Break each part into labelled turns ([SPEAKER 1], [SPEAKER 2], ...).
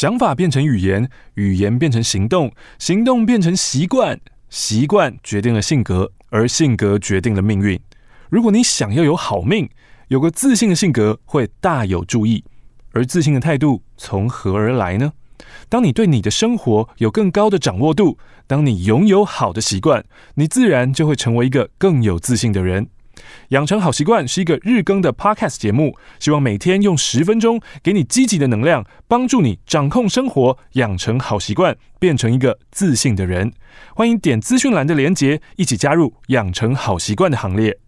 [SPEAKER 1] 想法变成语言，语言变成行动，行动变成习惯，习惯决定了性格，而性格决定了命运。如果你想要有好命，有个自信的性格会大有助益。而自信的态度从何而来呢？当你对你的生活有更高的掌握度，当你拥有好的习惯，你自然就会成为一个更有自信的人。养成好习惯是一个日更的 Podcast 节目，希望每天用十分钟给你积极的能量，帮助你掌控生活，养成好习惯，变成一个自信的人。欢迎点资讯栏的连结，一起加入养成好习惯的行列。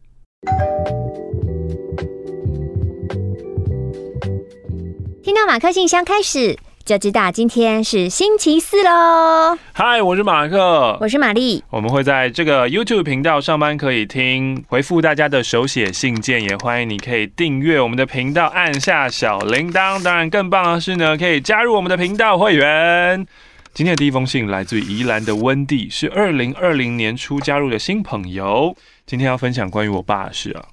[SPEAKER 2] 听到马克信箱开始，就知道今天是星期四喽。
[SPEAKER 1] 嗨，我是马克，
[SPEAKER 2] 我是玛丽。
[SPEAKER 1] 我们会在这个 YouTube 频道上班可以听，回复大家的手写信件，也欢迎你可以订阅我们的频道，按下小铃铛。当然，更棒的是呢，可以加入我们的频道会员。今天的第一封信来自于宜兰的温蒂，是二零二零年初加入的新朋友。今天要分享关于我爸的事啊。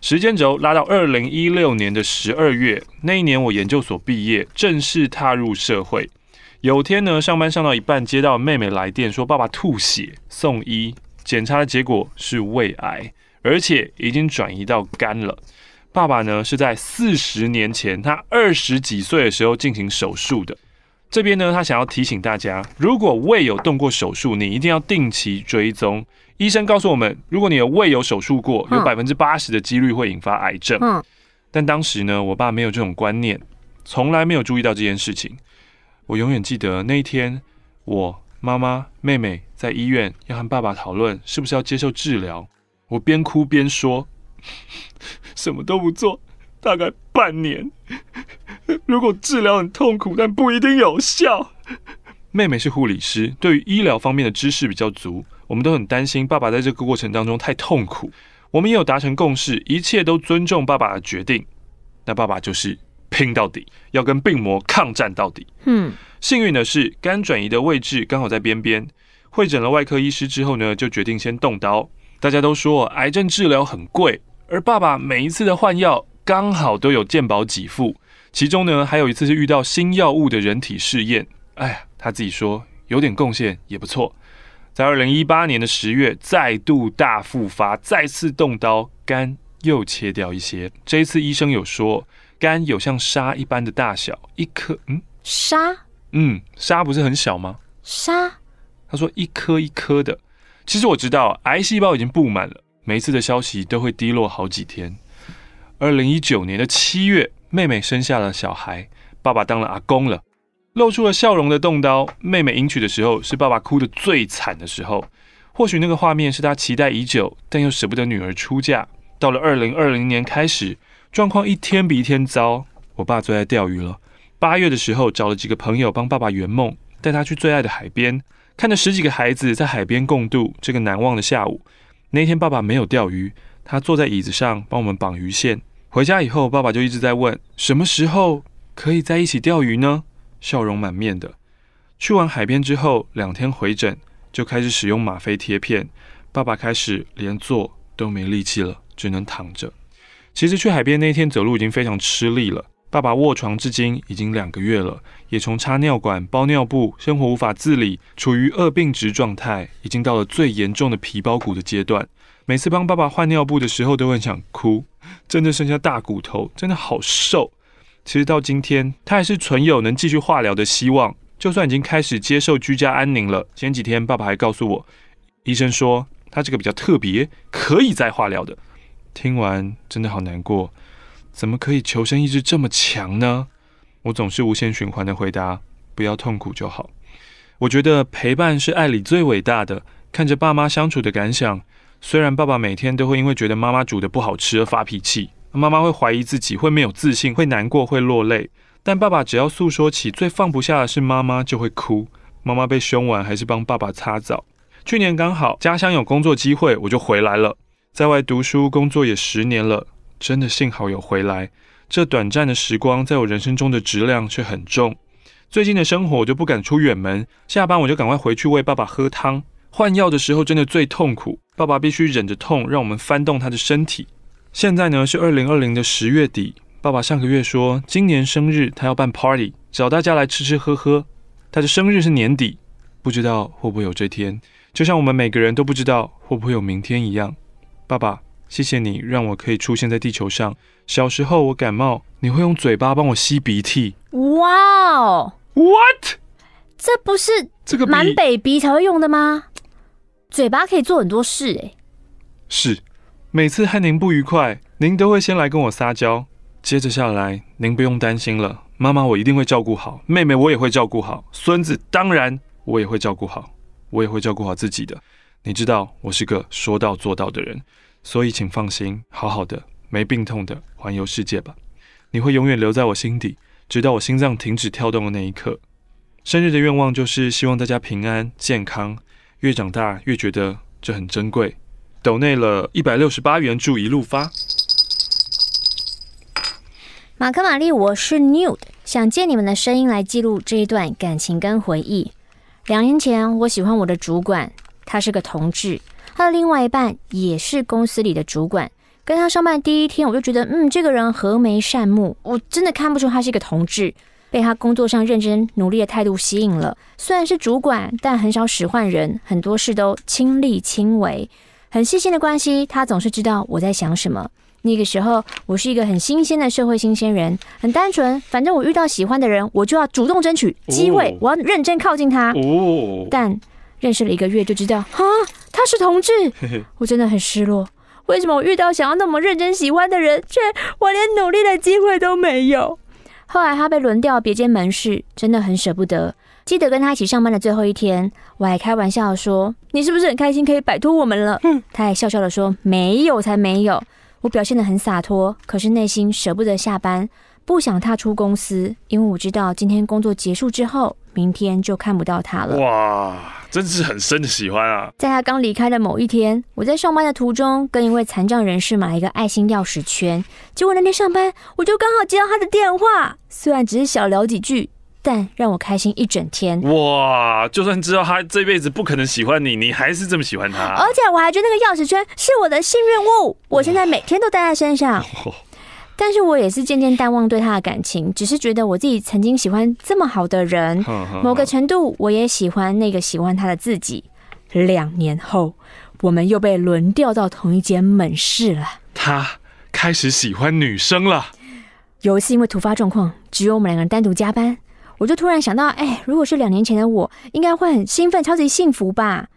[SPEAKER 1] 时间轴拉到二零一六年的十二月，那一年我研究所毕业，正式踏入社会。有天呢，上班上到一半，接到妹妹来电说爸爸吐血，送医，检查的结果是胃癌，而且已经转移到肝了。爸爸呢是在四十年前，他二十几岁的时候进行手术的。这边呢，他想要提醒大家，如果胃有动过手术，你一定要定期追踪。医生告诉我们，如果你的胃有手术过，有百分之八十的几率会引发癌症。嗯。但当时呢，我爸没有这种观念，从来没有注意到这件事情。我永远记得那一天，我妈妈、妹妹在医院要和爸爸讨论是不是要接受治疗。我边哭边说：“ 什么都不做，大概半年。如果治疗很痛苦，但不一定有效。”妹妹是护理师，对于医疗方面的知识比较足。我们都很担心爸爸在这个过程当中太痛苦。我们也有达成共识，一切都尊重爸爸的决定。那爸爸就是拼到底，要跟病魔抗战到底。嗯，幸运的是，肝转移的位置刚好在边边。会诊了外科医师之后呢，就决定先动刀。大家都说癌症治疗很贵，而爸爸每一次的换药刚好都有健保给付。其中呢，还有一次是遇到新药物的人体试验。哎呀，他自己说有点贡献也不错。在二零一八年的十月，再度大复发，再次动刀，肝又切掉一些。这一次医生有说，肝有像沙一般的大小，一颗，嗯，
[SPEAKER 2] 沙，
[SPEAKER 1] 嗯，沙不是很小吗？
[SPEAKER 2] 沙，
[SPEAKER 1] 他说一颗一颗的。其实我知道，癌细胞已经布满了，每一次的消息都会低落好几天。二零一九年的七月，妹妹生下了小孩，爸爸当了阿公了。露出了笑容的动刀，妹妹迎娶的时候是爸爸哭得最惨的时候。或许那个画面是他期待已久，但又舍不得女儿出嫁。到了二零二零年开始，状况一天比一天糟。我爸最爱钓鱼了。八月的时候，找了几个朋友帮爸爸圆梦，带他去最爱的海边，看着十几个孩子在海边共度这个难忘的下午。那天爸爸没有钓鱼，他坐在椅子上帮我们绑鱼线。回家以后，爸爸就一直在问：什么时候可以在一起钓鱼呢？笑容满面的。去完海边之后，两天回诊就开始使用吗啡贴片。爸爸开始连坐都没力气了，只能躺着。其实去海边那天走路已经非常吃力了。爸爸卧床至今已经两个月了，也从插尿管、包尿布，生活无法自理，处于恶病值状态，已经到了最严重的皮包骨的阶段。每次帮爸爸换尿布的时候，都很想哭，真的剩下大骨头，真的好瘦。其实到今天，他还是存有能继续化疗的希望。就算已经开始接受居家安宁了，前几天爸爸还告诉我，医生说他这个比较特别，可以再化疗的。听完真的好难过，怎么可以求生意志这么强呢？我总是无限循环的回答：不要痛苦就好。我觉得陪伴是爱里最伟大的。看着爸妈相处的感想，虽然爸爸每天都会因为觉得妈妈煮的不好吃而发脾气。妈妈会怀疑自己，会没有自信，会难过，会落泪。但爸爸只要诉说起最放不下的是妈妈，就会哭。妈妈被凶完，还是帮爸爸擦澡。去年刚好家乡有工作机会，我就回来了。在外读书工作也十年了，真的幸好有回来。这短暂的时光，在我人生中的质量却很重。最近的生活我就不敢出远门，下班我就赶快回去喂爸爸喝汤。换药的时候真的最痛苦，爸爸必须忍着痛，让我们翻动他的身体。现在呢是二零二零的十月底，爸爸上个月说今年生日他要办 party，找大家来吃吃喝喝。他的生日是年底，不知道会不会有这天，就像我们每个人都不知道会不会有明天一样。爸爸，谢谢你让我可以出现在地球上。小时候我感冒，你会用嘴巴帮我吸鼻涕。
[SPEAKER 2] 哇哦
[SPEAKER 1] ，What？
[SPEAKER 2] 这不是
[SPEAKER 1] 这个
[SPEAKER 2] 满 baby 才会用的吗？嘴巴可以做很多事诶。
[SPEAKER 1] 是，每次和您不愉快，您都会先来跟我撒娇。接着下来，您不用担心了，妈妈我一定会照顾好，妹妹我也会照顾好，孙子当然我也会照顾好，我也会照顾好自己的。你知道我是个说到做到的人，所以请放心，好好的，没病痛的环游世界吧。你会永远留在我心底，直到我心脏停止跳动的那一刻。生日的愿望就是希望大家平安健康，越长大越觉得这很珍贵。抖内了一百六十八元，祝一路发。
[SPEAKER 2] 马克、玛丽，我是 Nude，想借你们的声音来记录这一段感情跟回忆。两年前，我喜欢我的主管，他是个同志，他的另外一半也是公司里的主管。跟他上班第一天，我就觉得，嗯，这个人和眉善目，我真的看不出他是一个同志。被他工作上认真努力的态度吸引了，虽然是主管，但很少使唤人，很多事都亲力亲为，很细心的关系。他总是知道我在想什么。那个时候，我是一个很新鲜的社会新鲜人，很单纯。反正我遇到喜欢的人，我就要主动争取机会，我要认真靠近他。哦。但认识了一个月就知道，哈，他是同志，我真的很失落。为什么我遇到想要那么认真喜欢的人，却我连努力的机会都没有？后来他被轮调别间门市，真的很舍不得。记得跟他一起上班的最后一天，我还开玩笑说：“你是不是很开心可以摆脱我们了？”嗯，他还笑笑的说：“没有，才没有。”我表现得很洒脱，可是内心舍不得下班，不想踏出公司，因为我知道今天工作结束之后，明天就看不到他了。
[SPEAKER 1] 哇，真是很深的喜欢啊！
[SPEAKER 2] 在他刚离开的某一天，我在上班的途中，跟一位残障人士买了一个爱心钥匙圈，结果那天上班，我就刚好接到他的电话，虽然只是小聊几句。但让我开心一整天
[SPEAKER 1] 哇！就算知道他这辈子不可能喜欢你，你还是这么喜欢他。
[SPEAKER 2] 而且我还觉得那个钥匙圈是我的幸运物，我现在每天都戴在身上。但是我也是渐渐淡忘对他的感情，只是觉得我自己曾经喜欢这么好的人，某个程度我也喜欢那个喜欢他的自己。两年后，我们又被轮调到同一间门市了。
[SPEAKER 1] 他开始喜欢女生了。
[SPEAKER 2] 有一次因为突发状况，只有我们两个人单独加班。我就突然想到，哎，如果是两年前的我，应该会很兴奋、超级幸福吧？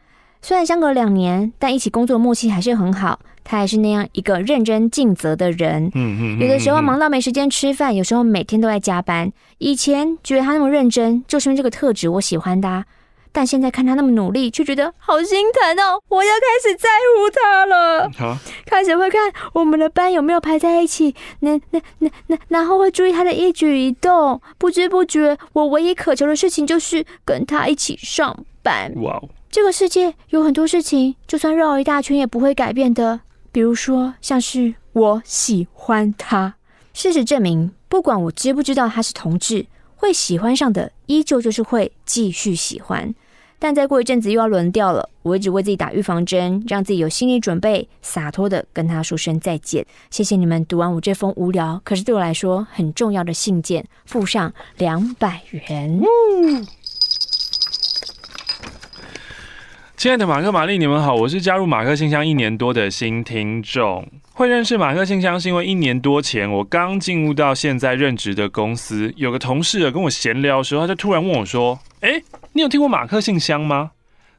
[SPEAKER 2] 虽然相隔两年，但一起工作的默契还是很好。他还是那样一个认真尽责的人。嗯嗯。有的时候忙到没时间吃饭，有时候每天都在加班。以前觉得他那么认真，就是因为这个特质我喜欢他。但现在看他那么努力，却觉得好心疼哦！我要开始在乎他了，好、开始会看我们的班有没有排在一起，那那那那，然后会注意他的一举一动。不知不觉，我唯一渴求的事情就是跟他一起上班。哇哦！这个世界有很多事情，就算绕一大圈也不会改变的。比如说，像是我喜欢他。事实证明，不管我知不知道他是同志，会喜欢上的，依旧就是会继续喜欢。但再过一阵子又要轮掉了，我一直为自己打预防针，让自己有心理准备，洒脱的跟他说声再见。谢谢你们读完我这封无聊，可是对我来说很重要的信件，附上两百元。嗯。
[SPEAKER 1] 亲爱的马克、玛丽，你们好，我是加入马克信箱一年多的新听众。会认识马克信箱是因为一年多前我刚进入到现在任职的公司，有个同事跟我闲聊的时候，他就突然问我说：“哎。”你有听过马克信箱吗？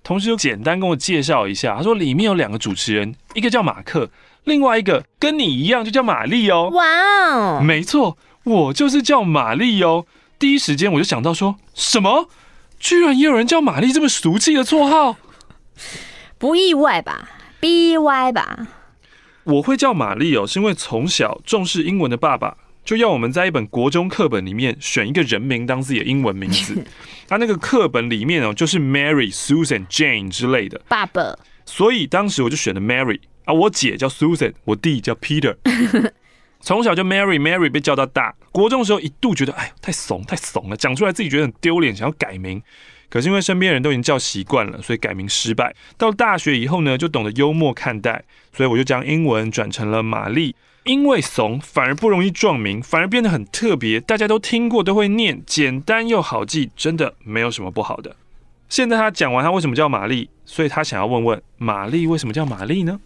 [SPEAKER 1] 同事就简单跟我介绍一下。他说里面有两个主持人，一个叫马克，另外一个跟你一样就叫玛丽哦。哇哦，没错，我就是叫玛丽哦。第一时间我就想到说什么，居然也有人叫玛丽这么俗气的绰号，
[SPEAKER 2] 不意外吧？BY 吧？
[SPEAKER 1] 我会叫玛丽哦，是因为从小重视英文的爸爸。就要我们在一本国中课本里面选一个人名当自己的英文名字，他那个课本里面哦，就是 Mary、Susan、Jane 之类的。爸爸，所以当时我就选了 Mary 啊，我姐叫 Susan，我弟叫 Peter。从小就 Mary Mary 被叫到大，国中的时候一度觉得哎呦太怂太怂了，讲出来自己觉得很丢脸，想要改名，可是因为身边人都已经叫习惯了，所以改名失败。到大学以后呢，就懂得幽默看待，所以我就将英文转成了玛丽。因为怂反而不容易撞名，反而变得很特别，大家都听过，都会念，简单又好记，真的没有什么不好的。现在他讲完他为什么叫玛丽，所以他想要问问玛丽为什么叫玛丽呢？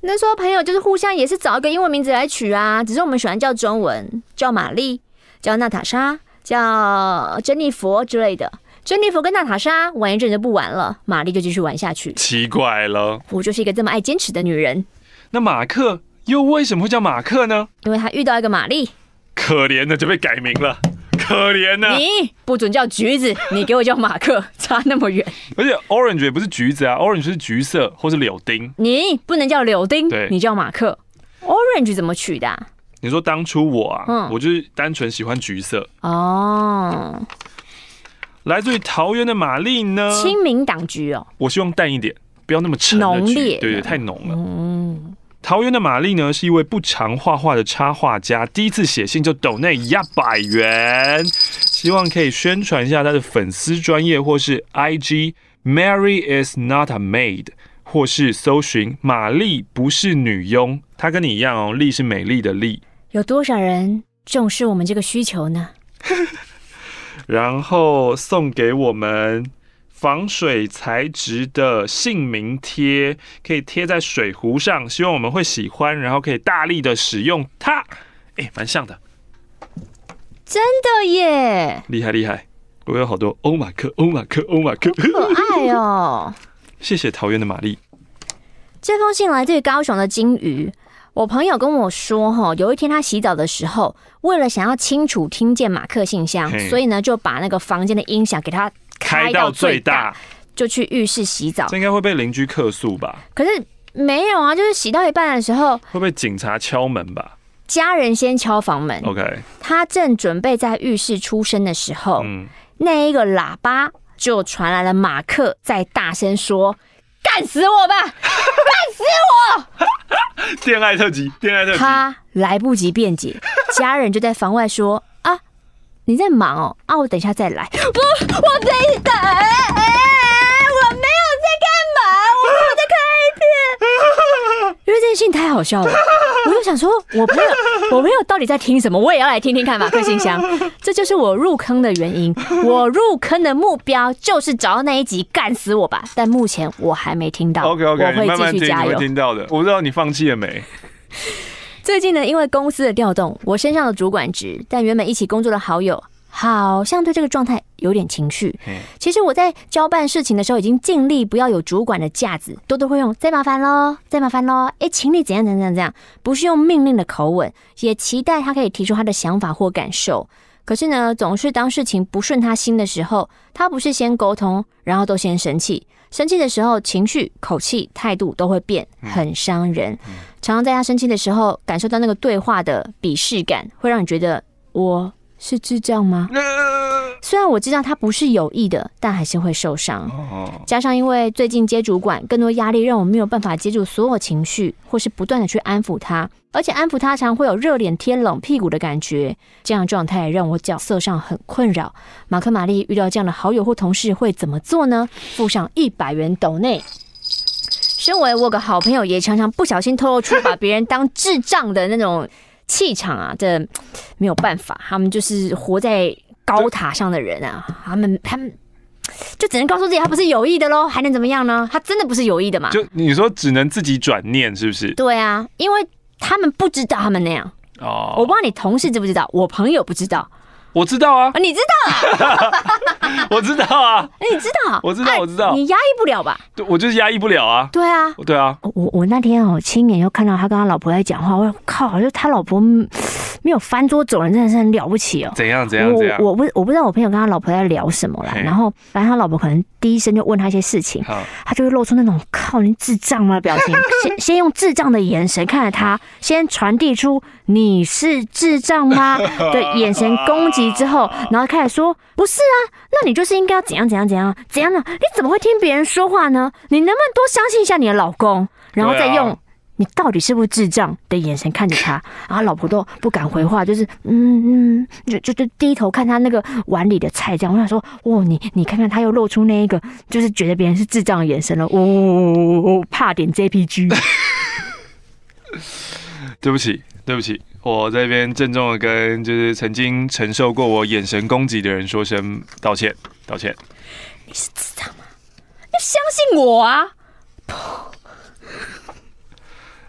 [SPEAKER 2] 那时候朋友就是互相也是找一个英文名字来取啊，只是我们喜欢叫中文，叫玛丽，叫娜塔莎，叫珍妮佛之类的。珍妮佛跟娜塔莎玩一阵就不玩了，玛丽就继续玩下去。
[SPEAKER 1] 奇怪了，
[SPEAKER 2] 我就是一个这么爱坚持的女人。
[SPEAKER 1] 那马克又为什么会叫马克呢？
[SPEAKER 2] 因为他遇到一个玛丽，
[SPEAKER 1] 可怜的就被改名了。可怜呢，
[SPEAKER 2] 你不准叫橘子，你给我叫马克，差那么远。
[SPEAKER 1] 而且 orange 也不是橘子啊，orange 是橘色或是柳丁。
[SPEAKER 2] 你不能叫柳丁，
[SPEAKER 1] 对，
[SPEAKER 2] 你叫马克。orange 怎么取的啊？
[SPEAKER 1] 你说当初我啊，
[SPEAKER 2] 嗯，
[SPEAKER 1] 我就是单纯喜欢橘色。
[SPEAKER 2] 哦，
[SPEAKER 1] 来自于桃园的玛丽呢？
[SPEAKER 2] 亲民党局哦。
[SPEAKER 1] 我希望淡一点，不要那么沉
[SPEAKER 2] 浓烈，
[SPEAKER 1] 对对，太浓了。
[SPEAKER 2] 嗯。
[SPEAKER 1] 桃园的玛丽呢，是一位不常画画的插画家，第一次写信就抖内一百元，希望可以宣传一下他的粉丝专业或是 IG Mary is not a maid，或是搜寻玛丽不是女佣，她跟你一样哦，丽是美丽的丽。
[SPEAKER 2] 有多少人重视我们这个需求呢？
[SPEAKER 1] 然后送给我们。防水材质的姓名贴可以贴在水壶上，希望我们会喜欢，然后可以大力的使用它。哎，蛮像的，
[SPEAKER 2] 真的耶！
[SPEAKER 1] 厉害厉害！我有好多欧马克，欧马克，欧马克，
[SPEAKER 2] 可爱哦！
[SPEAKER 1] 谢谢桃园的玛丽。
[SPEAKER 2] 这封信来自于高雄的金鱼。我朋友跟我说，哈，有一天他洗澡的时候，为了想要清楚听见马克信箱，所以呢就把那个房间的音响给他。开到最大，就去浴室洗澡。
[SPEAKER 1] 这应该会被邻居客诉吧？
[SPEAKER 2] 可是没有啊，就是洗到一半的时候，
[SPEAKER 1] 会被警察敲门吧？
[SPEAKER 2] 家人先敲房门。
[SPEAKER 1] OK，
[SPEAKER 2] 他正准备在浴室出声的时候，
[SPEAKER 1] 嗯，
[SPEAKER 2] 那一个喇叭就传来了马克在大声说：“干死我吧，干死我！”
[SPEAKER 1] 恋爱特辑，恋爱特辑。
[SPEAKER 2] 他来不及辩解，家人就在房外说。啊你在忙哦啊！我等一下再来。不，我在等。哎，我没有在干嘛，我没有在看 A 片。因为这件事情太好笑了，我就想说，我朋友，我朋友到底在听什么？我也要来听听看马克信箱。这就是我入坑的原因。我入坑的目标就是找到那一集干死我吧。但目前我还没听到。
[SPEAKER 1] OK OK，
[SPEAKER 2] 我会继续加油。
[SPEAKER 1] 听到的，我不知道你放弃了没。
[SPEAKER 2] 最近呢，因为公司的调动，我升上了主管职，但原本一起工作的好友好像对这个状态有点情绪。其实我在交办事情的时候，已经尽力不要有主管的架子，多多会用再麻烦喽，再麻烦喽，哎，请你怎样怎样怎样不是用命令的口吻，也期待他可以提出他的想法或感受。可是呢，总是当事情不顺他心的时候，他不是先沟通，然后都先生气。生气的时候，情绪、口气、态度都会变，很伤人。常常在他生气的时候，感受到那个对话的鄙视感，会让你觉得我是智障吗？虽然我知道他不是有意的，但还是会受伤。加上因为最近接主管，更多压力让我没有办法接住所有情绪，或是不断的去安抚他，而且安抚他常会有热脸贴冷屁股的感觉。这样状态让我角色上很困扰。马克、玛丽遇到这样的好友或同事会怎么做呢？附上一百元斗内。身为我个好朋友，也常常不小心透露出把别人当智障的那种气场啊，这没有办法，他们就是活在高塔上的人啊，他们他们就只能告诉自己他不是有意的喽，还能怎么样呢？他真的不是有意的嘛？
[SPEAKER 1] 就你说只能自己转念，是不是？
[SPEAKER 2] 对啊，因为他们不知道他们那样哦。我不知道你同事知不知道，我朋友不知道。
[SPEAKER 1] 我知道啊，
[SPEAKER 2] 你知道啊，
[SPEAKER 1] 我知道啊，
[SPEAKER 2] 你知道，
[SPEAKER 1] 我知道，我知道，
[SPEAKER 2] 你压抑不了吧？
[SPEAKER 1] 对，我就是压抑不了啊。
[SPEAKER 2] 对啊，
[SPEAKER 1] 对啊，
[SPEAKER 2] 我我那天哦，亲眼又看到他跟他老婆在讲话，我靠，就他老婆没有翻桌走人，真的是很了不起哦。
[SPEAKER 1] 怎样怎样怎样？
[SPEAKER 2] 我我不我不知道我朋友跟他老婆在聊什么啦，然后反正他老婆可能第一声就问他一些事情，他就会露出那种靠你智障吗的表情，先先用智障的眼神看着他，先传递出你是智障吗？的眼神攻击之后，然后。开始说：“不是啊，那你就是应该要怎样怎样怎样怎样呢？你怎么会听别人说话呢？你能不能多相信一下你的老公？然后再用你到底是不是智障的眼神看着他。然后老婆都不敢回话，就是嗯嗯，就就就低头看他那个碗里的菜。这样我想说，哦，你你看看他又露出那一个就是觉得别人是智障的眼神了。呜哦，怕点 JPG。
[SPEAKER 1] 对不起，对不起，我这边郑重的跟就是曾经承受过我眼神攻击的人说声道歉，道歉。
[SPEAKER 2] 你是智障吗？要相信我啊！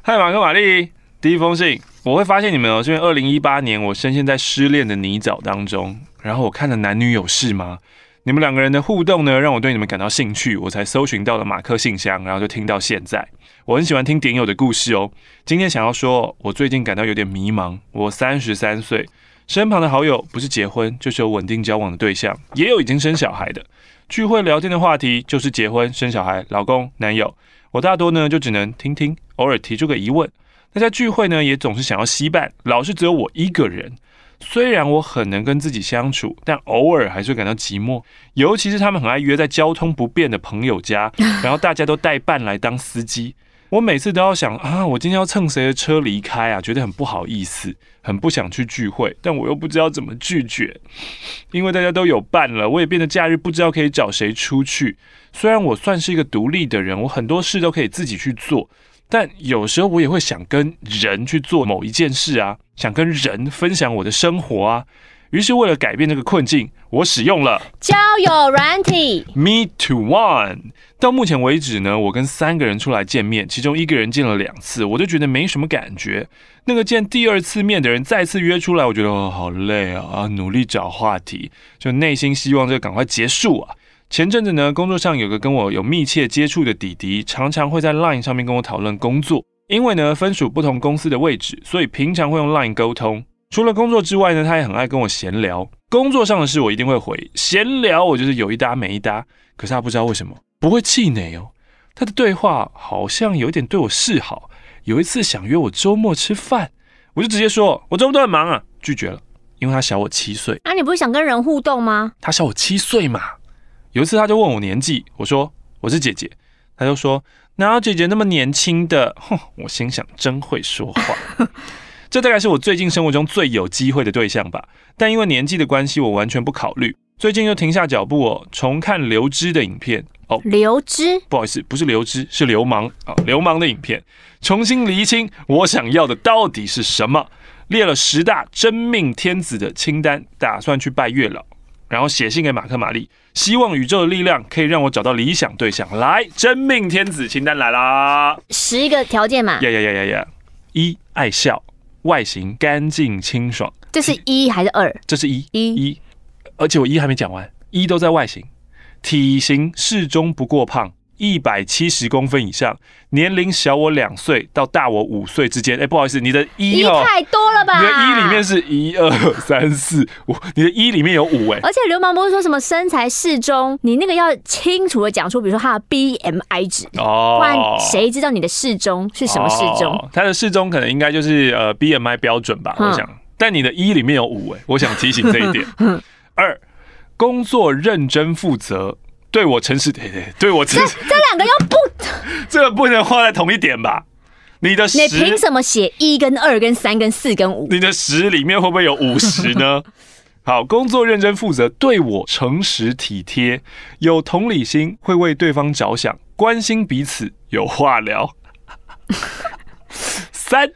[SPEAKER 1] 嗨，马克玛丽，第一封信，我会发现你们哦，是因为二零一八年我深陷在失恋的泥沼当中，然后我看了男女有事吗？你们两个人的互动呢，让我对你们感到兴趣，我才搜寻到了马克信箱，然后就听到现在。我很喜欢听点友的故事哦。今天想要说，我最近感到有点迷茫。我三十三岁，身旁的好友不是结婚，就是有稳定交往的对象，也有已经生小孩的。聚会聊天的话题就是结婚、生小孩、老公、男友。我大多呢就只能听听，偶尔提出个疑问。大家聚会呢也总是想要携伴，老是只有我一个人。虽然我很能跟自己相处，但偶尔还是会感到寂寞。尤其是他们很爱约在交通不便的朋友家，然后大家都带伴来当司机。我每次都要想啊，我今天要蹭谁的车离开啊，觉得很不好意思，很不想去聚会，但我又不知道怎么拒绝，因为大家都有伴了，我也变得假日不知道可以找谁出去。虽然我算是一个独立的人，我很多事都可以自己去做，但有时候我也会想跟人去做某一件事啊，想跟人分享我的生活啊。于是为了改变这个困境，我使用了
[SPEAKER 2] 交友软体
[SPEAKER 1] Meet to One。到目前为止呢，我跟三个人出来见面，其中一个人见了两次，我就觉得没什么感觉。那个见第二次面的人再次约出来，我觉得哦，好累啊，啊，努力找话题，就内心希望这个赶快结束啊。前阵子呢，工作上有个跟我有密切接触的弟弟，常常会在 Line 上面跟我讨论工作。因为呢，分属不同公司的位置，所以平常会用 Line 沟通。除了工作之外呢，他也很爱跟我闲聊。工作上的事我一定会回，闲聊我就是有一搭没一搭。可是他不知道为什么。不会气馁哦，他的对话好像有点对我示好。有一次想约我周末吃饭，我就直接说我周末都很忙啊，拒绝了，因为他小我七岁。
[SPEAKER 2] 那、啊、你不是想跟人互动吗？
[SPEAKER 1] 他小我七岁嘛。有一次他就问我年纪，我说我是姐姐，他就说哪有姐姐那么年轻的？哼，我心想真会说话。这大概是我最近生活中最有机会的对象吧，但因为年纪的关系，我完全不考虑。最近又停下脚步哦，重看流之的影片。哦，流之，不好意思，不是流之，是流氓啊，流氓的影片，重新厘清我想要的到底是什么，列了十大真命天子的清单，打算去拜月老，然后写信给马克玛丽，希望宇宙的力量可以让我找到理想对象。来，真命天子清单来啦，
[SPEAKER 2] 十一个条件嘛，
[SPEAKER 1] 呀呀呀呀呀，一爱笑，外形干净清爽，
[SPEAKER 2] 这是一。还是二？
[SPEAKER 1] 这是一，一。一，而且我一还没讲完，一都在外形。体型适中不过胖，一百七十公分以上，年龄小我两岁到大我五岁之间。哎，不好意思，你的一、哦、
[SPEAKER 2] 太多了吧？
[SPEAKER 1] 你的一里面是一二三四五，你的一里面有五哎。
[SPEAKER 2] 而且流氓不是说什么身材适中，你那个要清楚的讲出，比如说他的 BMI 值哦，不然谁知道你的适中是什么适中？
[SPEAKER 1] 哦、他的适中可能应该就是呃 BMI 标准吧，我想。嗯、但你的一里面有五哎，我想提醒这一点。二。工作认真负责，对我诚实，对对，对我诚实。这这两个又不，这个不能画在同一点吧？你的十，你
[SPEAKER 2] 凭什么写一跟二跟三跟四跟五？
[SPEAKER 1] 你的十里面会不会有五十呢？好，工作认真负责，对我诚实体贴，有同理心，会为对方着想，关心彼此，有话聊。三，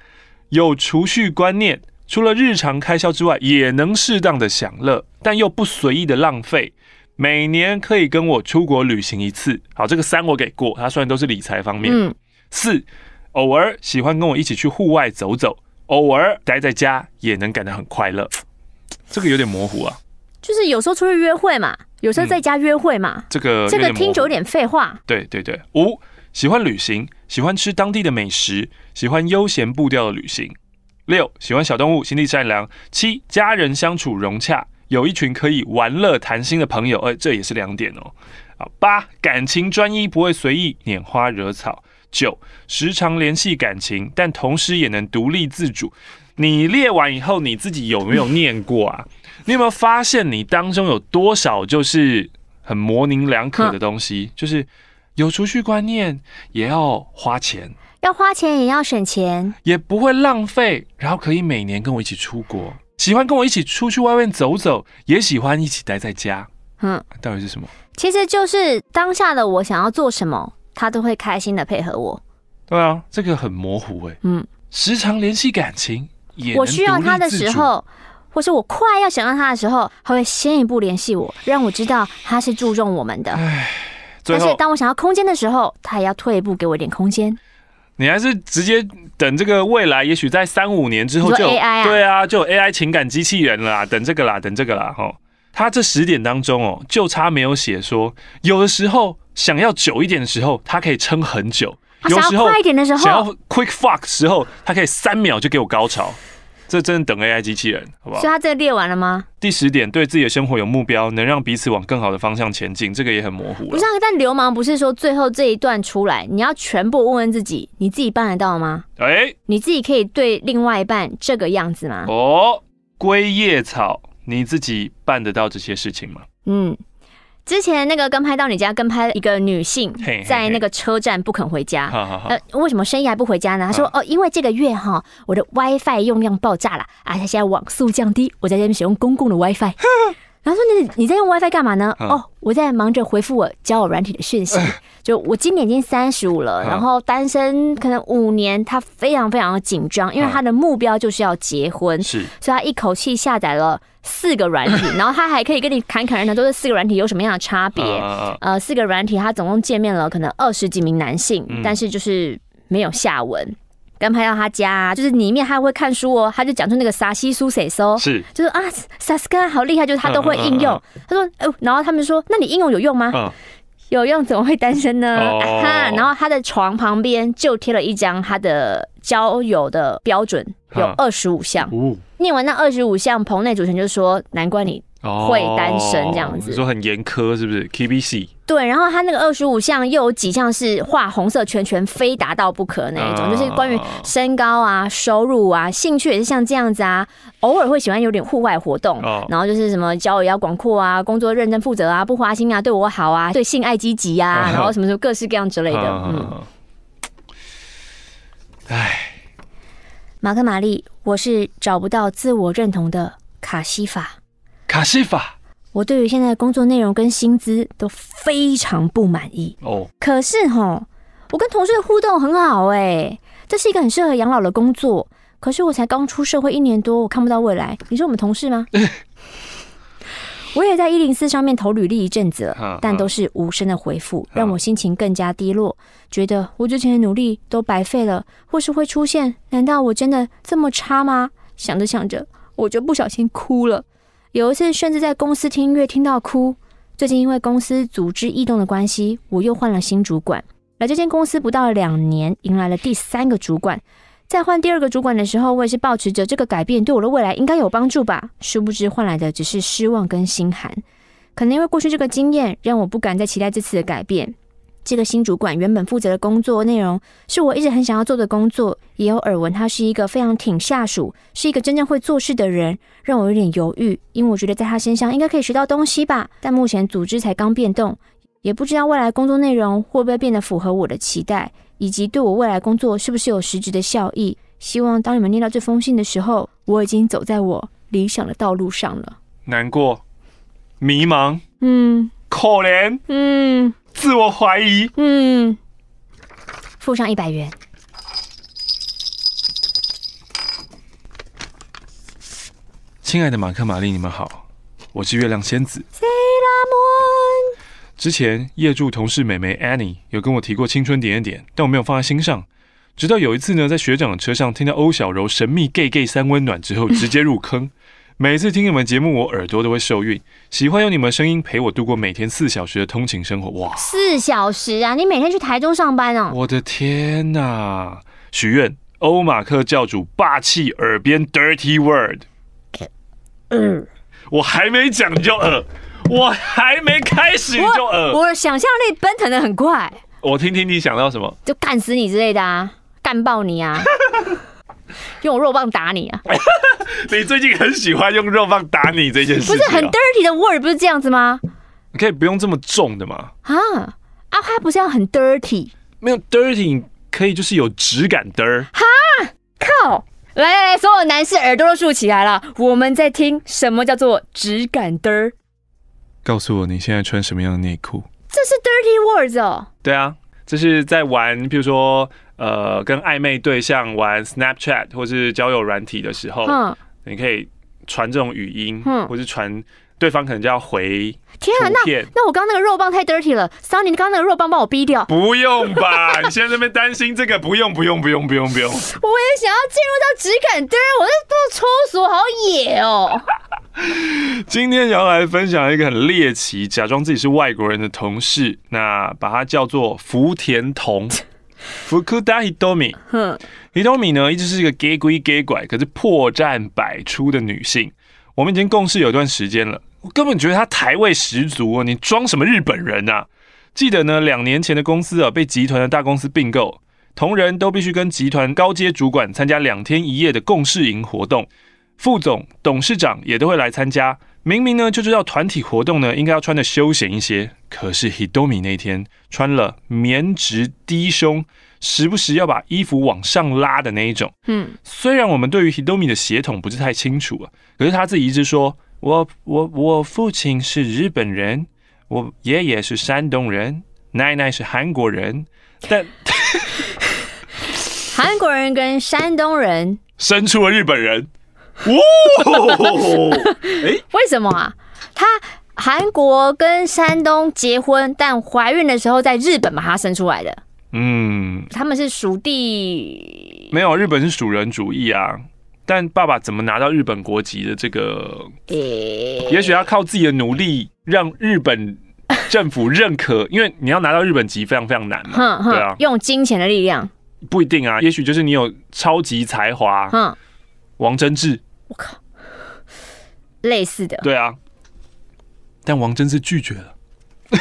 [SPEAKER 1] 有储蓄观念。除了日常开销之外，也能适当的享乐，但又不随意的浪费。每年可以跟我出国旅行一次。好，这个三我给过，他虽然都是理财方面。嗯。四，偶尔喜欢跟我一起去户外走走，偶尔待在家也能感到很快乐。这个有点模糊啊。
[SPEAKER 2] 就是有时候出去约会嘛，有时候在家约会嘛。
[SPEAKER 1] 嗯、这个
[SPEAKER 2] 这个听着有点废话。
[SPEAKER 1] 对对对。五，喜欢旅行，喜欢吃当地的美食，喜欢悠闲步调的旅行。六，喜欢小动物，心地善良。七，家人相处融洽，有一群可以玩乐谈心的朋友，哎，这也是两点哦。啊，八，感情专一，不会随意拈花惹草。九，时常联系感情，但同时也能独立自主。你列完以后，你自己有没有念过啊？你有没有发现你当中有多少就是很模棱两可的东西？就是有储蓄观念，也要花钱。
[SPEAKER 2] 要花钱也要省钱，
[SPEAKER 1] 也不会浪费，然后可以每年跟我一起出国，喜欢跟我一起出去外面走走，也喜欢一起待在家。嗯，到底是什么？
[SPEAKER 2] 其实就是当下的我想要做什么，他都会开心的配合我。
[SPEAKER 1] 对啊，这个很模糊哎。嗯，时常联系感情，
[SPEAKER 2] 我需要他的时候，或是我快要想到他的时候，他会先一步联系我，让我知道他是注重我们的。唉，但是当我想要空间的时候，他也要退一步给我一点空间。
[SPEAKER 1] 你还是直接等这个未来，也许在三五年之后就有 AI 啊，对啊，就有 AI 情感机器人了啦，等这个啦，等这个啦，吼。他这十点当中哦，就差没有写说，有的时候想要久一点的时候，他可以撑很久；有时候快一点的时候，想要 quick fuck 时候，他可以三秒就给我高潮。这真的等 AI 机器人，好不好？
[SPEAKER 2] 所以他这个列完了吗？
[SPEAKER 1] 第十点，对自己的生活有目标，能让彼此往更好的方向前进，这个也很模糊。
[SPEAKER 2] 不是，但流氓不是说最后这一段出来，你要全部问问自己，你自己办得到吗？哎、欸，你自己可以对另外一半这个样子吗？
[SPEAKER 1] 哦，归叶草，你自己办得到这些事情吗？嗯。
[SPEAKER 2] 之前那个跟拍到你家跟拍一个女性在那个车站不肯回家，呃，为什么深夜还不回家呢？他说哦，因为这个月哈我的 WiFi 用量爆炸了啊，他现在网速降低，我在这边使用公共的 WiFi。然后说你你在用 WiFi 干嘛呢？哦，我在忙着回复我交友软体的讯息。就我今年已经三十五了，然后单身可能五年，他非常非常的紧张，因为他的目标就是要结婚，是，所以他一口气下载了。四个软体，然后他还可以跟你侃侃而谈，都是四个软体有什么样的差别？呃，四个软体他总共见面了可能二十几名男性，但是就是没有下文。刚拍到他家，就是里面他会看书哦，他就讲出那个萨西苏塞苏，是，就是啊，萨斯卡好厉害，就是他都会应用。他说，哦，然后他们说，那你应用有用吗？有用，怎么会单身呢？哈，然后他的床旁边就贴了一张他的交友的标准，有二十五项。念完那二十五项，棚内主持人就说：“难怪你会单身这样子。”
[SPEAKER 1] 说很严苛是不是？KBC
[SPEAKER 2] 对，然后他那个二十五项又有几项是画红色圈圈，非达到不可那一种，就是关于身高啊、收入啊、兴趣也是像这样子啊，偶尔会喜欢有点户外活动，然后就是什么交友要广阔啊，工作认真负责啊，不花心啊，对我好啊，对性爱积极啊，然后什么什么各式各样之类的。嗯，唉，马克玛丽。我是找不到自我认同的卡西法。
[SPEAKER 1] 卡西法，
[SPEAKER 2] 我对于现在的工作内容跟薪资都非常不满意。哦，可是哈，我跟同事的互动很好哎，这是一个很适合养老的工作。可是我才刚出社会一年多，我看不到未来。你是我们同事吗？我也在一零四上面投履历一阵子了，但都是无声的回复，让我心情更加低落，觉得我之前的努力都白费了，或是会出现，难道我真的这么差吗？想着想着，我就不小心哭了。有一次甚至在公司听音乐听到哭。最近因为公司组织异动的关系，我又换了新主管，来这间公司不到两年，迎来了第三个主管。在换第二个主管的时候，我也是抱持着这个改变对我的未来应该有帮助吧。殊不知换来的只是失望跟心寒。可能因为过去这个经验，让我不敢再期待这次的改变。这个新主管原本负责的工作内容是我一直很想要做的工作，也有耳闻他是一个非常挺下属，是一个真正会做事的人，让我有点犹豫。因为我觉得在他身上应该可以学到东西吧。但目前组织才刚变动，也不知道未来工作内容会不会变得符合我的期待。以及对我未来工作是不是有实质的效益？希望当你们念到这封信的时候，我已经走在我理想的道路上了。
[SPEAKER 1] 难过、迷茫，
[SPEAKER 2] 嗯，
[SPEAKER 1] 可怜，
[SPEAKER 2] 嗯，
[SPEAKER 1] 自我怀疑，
[SPEAKER 2] 嗯，付上一百元。
[SPEAKER 1] 亲爱的马克、玛丽，你们好，我是月亮仙子。之前业主同事美眉 Annie 有跟我提过青春点点点，但我没有放在心上。直到有一次呢，在学长的车上听到欧小柔神秘 gay gay 三温暖之后，直接入坑。每次听你们节目，我耳朵都会受孕。喜欢用你们声音陪我度过每天四小时的通勤生活。哇，
[SPEAKER 2] 四小时啊！你每天去台中上班哦？
[SPEAKER 1] 我的天哪！许愿欧马克教主霸气耳边 dirty word。嗯，我还没讲你就呃。我还没开始你就呃，
[SPEAKER 2] 我的想象力奔腾的很快。
[SPEAKER 1] 我听听你想到什么？
[SPEAKER 2] 就干死你之类的啊，干爆你啊，用肉棒打你啊。
[SPEAKER 1] 你最近很喜欢用肉棒打你这件事，
[SPEAKER 2] 不是很 dirty 的 word 不是这样子吗？
[SPEAKER 1] 你可以不用这么重的嘛。
[SPEAKER 2] 啊，阿花不是要很 dirty？
[SPEAKER 1] 没有 dirty 可以就是有质感的。
[SPEAKER 2] 哈，靠！来来来，所有男士耳朵都竖起来了，我们在听什么叫做质感的。
[SPEAKER 1] 告诉我你现在穿什么样的内裤？
[SPEAKER 2] 这是 dirty words 哦。
[SPEAKER 1] 对啊，这是在玩，比如说呃跟暧昧对象玩 Snapchat 或是交友软体的时候，嗯，你可以传这种语音，嗯，或是传对方可能就要回。
[SPEAKER 2] 天啊，那那我刚刚那个肉棒太 dirty 了，Sunny，你刚刚那个肉棒帮我逼掉。
[SPEAKER 1] 不用吧？你现在在那边担心这个？不用，不用，不用，不用，不用。我
[SPEAKER 2] 也想要进入到质感堆，我这都粗俗，好野哦。
[SPEAKER 1] 今天要来分享一个很猎奇，假装自己是外国人的同事，那把它叫做福田瞳。福库达希多米，哼，希多米呢一直是一个 gay 归 gay 拐，可是破绽百出的女性。我们已经共事有段时间了。我根本觉得她台位十足哦，你装什么日本人啊？记得呢，两年前的公司啊被集团的大公司并购，同仁都必须跟集团高阶主管参加两天一夜的共事营活动，副总、董事长也都会来参加。明明呢就知道团体活动呢应该要穿的休闲一些，可是 Hitomi 那天穿了棉质低胸，时不时要把衣服往上拉的那一种。嗯，虽然我们对于 Hitomi 的血统不是太清楚啊，可是他自己一直说。我我我父亲是日本人，我爷爷是山东人，奶奶是韩国人，但
[SPEAKER 2] 韩国人跟山东人
[SPEAKER 1] 生出了日本人，哇！
[SPEAKER 2] 哎，为什么啊？他韩国跟山东结婚，但怀孕的时候在日本把他生出来的。嗯，他们是属地，
[SPEAKER 1] 没有，日本是属人主义啊。但爸爸怎么拿到日本国籍的？这个，也许要靠自己的努力，让日本政府认可。因为你要拿到日本籍非常非常难嘛，对啊，
[SPEAKER 2] 用金钱的力量
[SPEAKER 1] 不一定啊。也许就是你有超级才华，嗯，王贞治，
[SPEAKER 2] 我靠，类似的，
[SPEAKER 1] 对啊。但王真是拒绝了。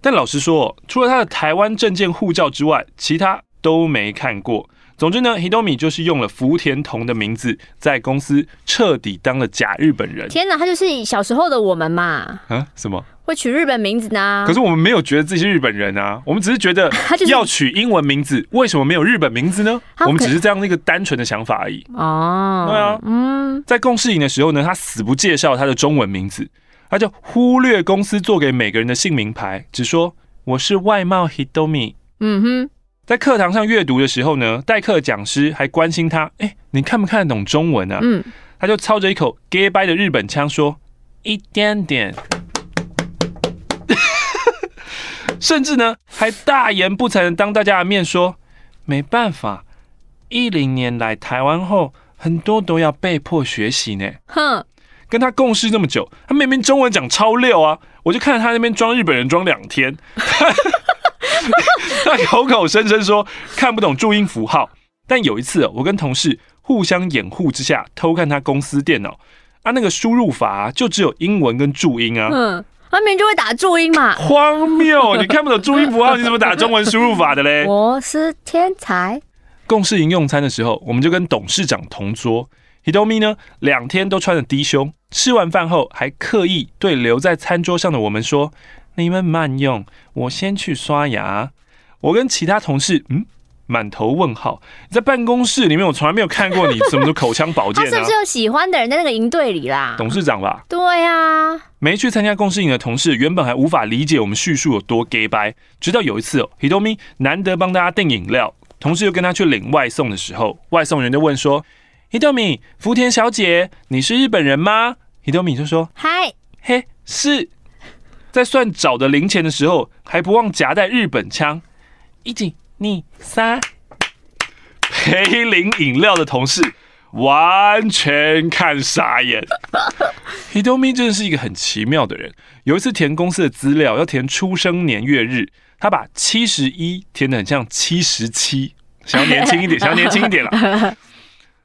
[SPEAKER 1] 但老实说，除了他的台湾证件护照之外，其他都没看过。总之呢，Hidomi 就是用了福田瞳的名字，在公司彻底当了假日本人。
[SPEAKER 2] 天哪，他就是小时候的我们嘛？
[SPEAKER 1] 啊？什么？
[SPEAKER 2] 会取日本名字呢？
[SPEAKER 1] 可是我们没有觉得自己是日本人啊，我们只是觉得 要取英文名字，为什么没有日本名字呢？我们只是这样一个单纯的想法而已。哦，对啊，嗯，在共事营的时候呢，他死不介绍他的中文名字，他就忽略公司做给每个人的姓名牌，只说我是外贸 Hitomi。嗯哼。在课堂上阅读的时候呢，代课讲师还关心他：“哎，你看不看得懂中文啊？”嗯，他就操着一口 gay 掰的日本腔说：“一点点。”甚至呢，还大言不惭的当大家的面说：“没办法，一零年来台湾后，很多都要被迫学习呢。”哼，跟他共事这么久，他明明中文讲超溜啊！我就看着他那边装日本人装两天。他口口声声说看不懂注音符号，但有一次我跟同事互相掩护之下偷看他公司电脑，啊，那个输入法啊，就只有英文跟注音啊，嗯，
[SPEAKER 2] 他明明就会打注音嘛，
[SPEAKER 1] 荒谬！你看不懂注音符号，你怎么打中文输入法的嘞？
[SPEAKER 2] 我是天才。
[SPEAKER 1] 共事营用餐的时候，我们就跟董事长同桌 Hidomi 呢，两天都穿着低胸，吃完饭后还刻意对留在餐桌上的我们说。你们慢用，我先去刷牙。我跟其他同事，嗯，满头问号。在办公室里面，我从来没有看过你什么都口腔保健啊。
[SPEAKER 2] 他是不是有喜欢的人在那个营队里啦？
[SPEAKER 1] 董事长吧？
[SPEAKER 2] 对呀、啊。
[SPEAKER 1] 没去参加共事营的同事，原本还无法理解我们叙述有多 gay 白。直到有一次哦，Hitomi 难得帮大家订饮料，同事又跟他去领外送的时候，外送员就问说：“Hitomi，福田小姐，你是日本人吗？”Hitomi 就说：“
[SPEAKER 2] 嗨，
[SPEAKER 1] 嘿，是。”在算找的零钱的时候，还不忘夹带日本腔。一、二、三，陪领饮料的同事完全看傻眼。Hitomi 真的是一个很奇妙的人。有一次填公司的资料，要填出生年月日，他把七十一填的很像七十七，想要年轻一点，想要年轻一点了。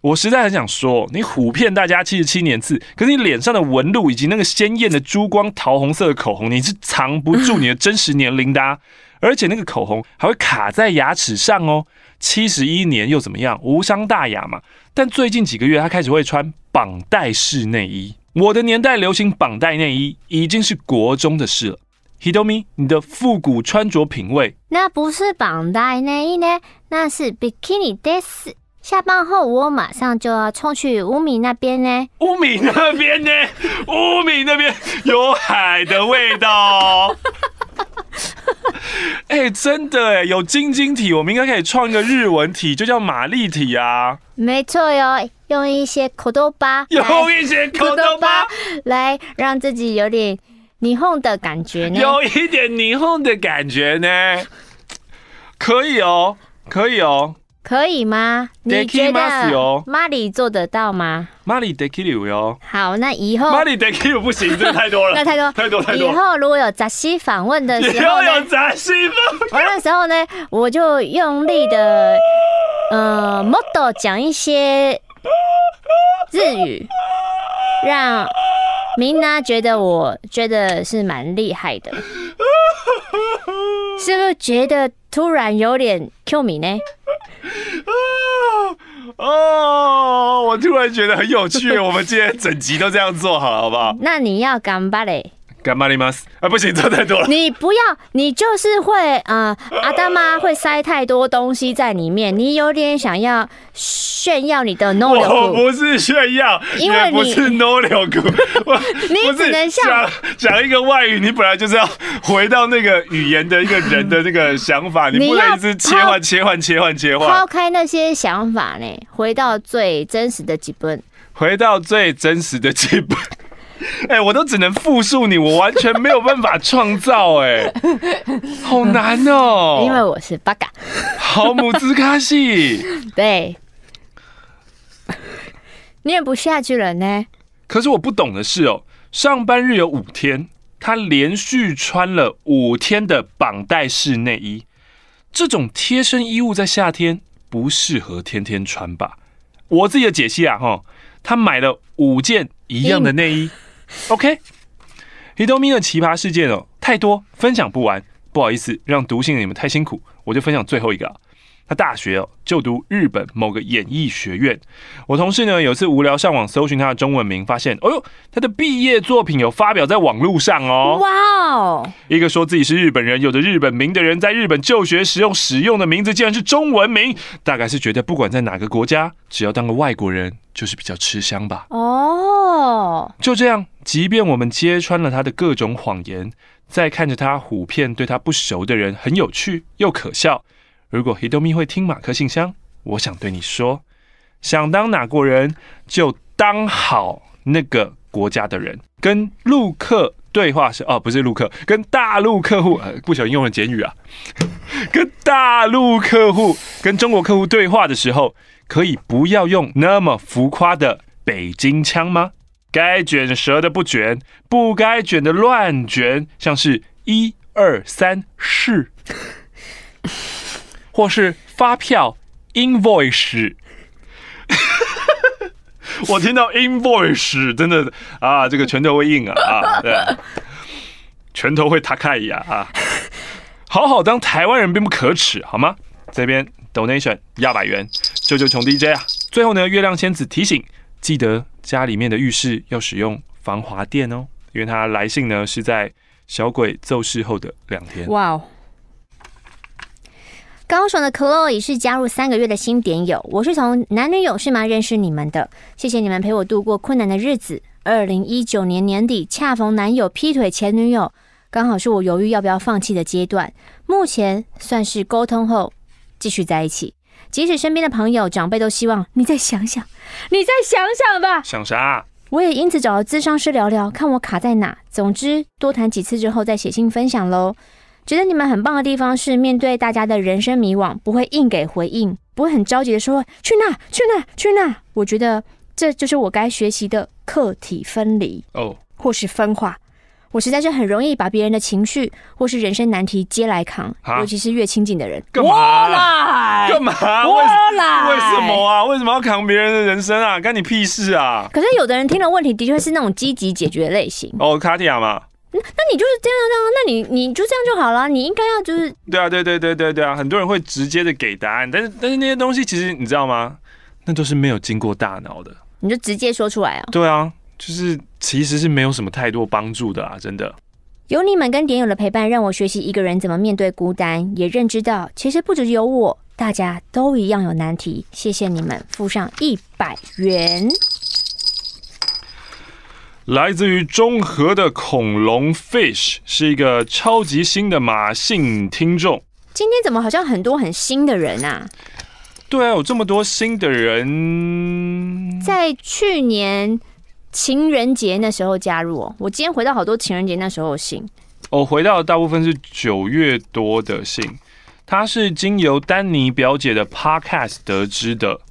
[SPEAKER 1] 我实在很想说，你唬骗大家七十七年次，可是你脸上的纹路以及那个鲜艳的珠光桃红色的口红，你是藏不住你的真实年龄的啊。而且那个口红还会卡在牙齿上哦。七十一年又怎么样？无伤大雅嘛。但最近几个月，他开始会穿绑带式内衣。我的年代流行绑带内衣已经是国中的事了。Hidomi，你的复古穿着品味，
[SPEAKER 2] 那不是绑带内衣呢，那是 Bikini des。下班后，我马上就要冲去乌米那边呢。
[SPEAKER 1] 乌米那边呢？乌米那边有海的味道。哎、真的哎，有晶晶体，我们应该可以创一个日文体，就叫玛丽体啊。
[SPEAKER 2] 没错哟，用一些口头巴，
[SPEAKER 1] 用一些口头巴
[SPEAKER 2] 来让自己有点霓虹的感觉呢。
[SPEAKER 1] 有一点霓虹的感觉呢，可以哦，可以哦。
[SPEAKER 2] 可以吗？你觉得马里做得到吗？
[SPEAKER 1] 马里得 kill 哟。
[SPEAKER 2] 好，那以后
[SPEAKER 1] 马里得 kill 不行，这太多了。
[SPEAKER 2] 那太多，
[SPEAKER 1] 太多太多。
[SPEAKER 2] 以后如果有杂西访问的时候
[SPEAKER 1] 以后有杂西访
[SPEAKER 2] 问，的时候呢，我就用力的呃，model 讲一些日语，让明娜觉得我觉得是蛮厉害的。是不是觉得突然有点 Q 米呢？
[SPEAKER 1] 哦，我突然觉得很有趣。我们今天整集都这样做好了，好不好？
[SPEAKER 2] 那你要干巴嘞？
[SPEAKER 1] 干巴里吗？啊，不行，做太多了。
[SPEAKER 2] 你不要，你就是会呃，阿大妈会塞太多东西在里面，你有点想要炫耀你的 no 流。
[SPEAKER 1] 我不是炫耀，因为不是 no 流股。
[SPEAKER 2] 你只能像
[SPEAKER 1] 讲一个外语，你本来就是要回到那个语言的一个人的那个想法，你不能一直切换、切换、切换、切换。
[SPEAKER 2] 抛开那些想法呢，回到最真实的基本，
[SPEAKER 1] 回到最真实的基本。哎、欸，我都只能复述你，我完全没有办法创造，哎，好难哦、喔。
[SPEAKER 2] 因为我是八嘎，
[SPEAKER 1] 好姆兹卡西，
[SPEAKER 2] 对，念不下去了呢。
[SPEAKER 1] 可是我不懂的是哦，上班日有五天，他连续穿了五天的绑带式内衣，这种贴身衣物在夏天不适合天天穿吧？我自己的解析啊，哈，他买了五件一样的内衣。OK，Hitomi 的奇葩事件哦，太多，分享不完，不好意思，让读信的你们太辛苦，我就分享最后一个。他大学哦，就读日本某个演艺学院。我同事呢，有次无聊上网搜寻他的中文名，发现，哦呦，他的毕业作品有发表在网络上哦。
[SPEAKER 2] 哇哦！
[SPEAKER 1] 一个说自己是日本人，有着日本名的人，在日本就学时用使用的名字竟然是中文名，大概是觉得不管在哪个国家，只要当个外国人就是比较吃香吧。
[SPEAKER 2] 哦，
[SPEAKER 1] 就这样，即便我们揭穿了他的各种谎言，再看着他唬骗对他不熟的人，很有趣又可笑。如果 Hitomi 会听马克信箱，我想对你说：想当哪国人就当好那个国家的人。跟陆客对话是，哦，不是陆客，跟大陆客户，不小心用了简语啊。跟大陆客户、跟中国客户对话的时候，可以不要用那么浮夸的北京腔吗？该卷舌的不卷，不该卷的乱卷，像是一二三四。或是发票 invoice，我听到 invoice 真的啊，这个拳头会硬啊啊，对，拳头会塌开一样啊。好好当台湾人并不可耻，好吗？这边 donation 亚百元，救救穷 DJ 啊！最后呢，月亮仙子提醒，记得家里面的浴室要使用防滑垫哦，因为他来信呢是在小鬼奏事后的两天。
[SPEAKER 2] 哇哦。高雄的 Chloe 是加入三个月的新点友，我是从男女友是吗认识你们的，谢谢你们陪我度过困难的日子。二零一九年年底，恰逢男友劈腿前女友，刚好是我犹豫要不要放弃的阶段。目前算是沟通后继续在一起，即使身边的朋友长辈都希望你再想想，你再想想吧。
[SPEAKER 1] 想啥？
[SPEAKER 2] 我也因此找了咨商师聊聊，看我卡在哪。总之，多谈几次之后再写信分享喽。觉得你们很棒的地方是，面对大家的人生迷惘，不会硬给回应，不会很着急的说去那去那去那。我觉得这就是我该学习的客体分离哦，或是分化。我实在是很容易把别人的情绪或是人生难题接来扛，尤其是越亲近的人。
[SPEAKER 1] 干嘛？干嘛？我来？为什么啊？为什么要扛别人的人生啊？干你屁事啊！
[SPEAKER 2] 可是有的人听了问题，的确是那种积极解决类型
[SPEAKER 1] 哦，卡地亚嘛。
[SPEAKER 2] 那你就是这样这样，那你你就这样就好了。你应该要就是
[SPEAKER 1] 对啊，对对对对对啊！很多人会直接的给答案，但是但是那些东西其实你知道吗？那都是没有经过大脑的。
[SPEAKER 2] 你就直接说出来啊？
[SPEAKER 1] 对啊，就是其实是没有什么太多帮助的啊，真的。
[SPEAKER 2] 有你们跟点友的陪伴，让我学习一个人怎么面对孤单，也认知到其实不只有我，大家都一样有难题。谢谢你们，付上一百元。
[SPEAKER 1] 来自于中和的恐龙 Fish 是一个超级新的马姓听众。
[SPEAKER 2] 今天怎么好像很多很新的人啊？
[SPEAKER 1] 对啊，有这么多新的人，
[SPEAKER 2] 在去年情人节那时候加入哦。我今天回到好多情人节那时候的信。
[SPEAKER 1] 我回到的大部分是九月多的信，他是经由丹尼表姐的 Podcast 得知的。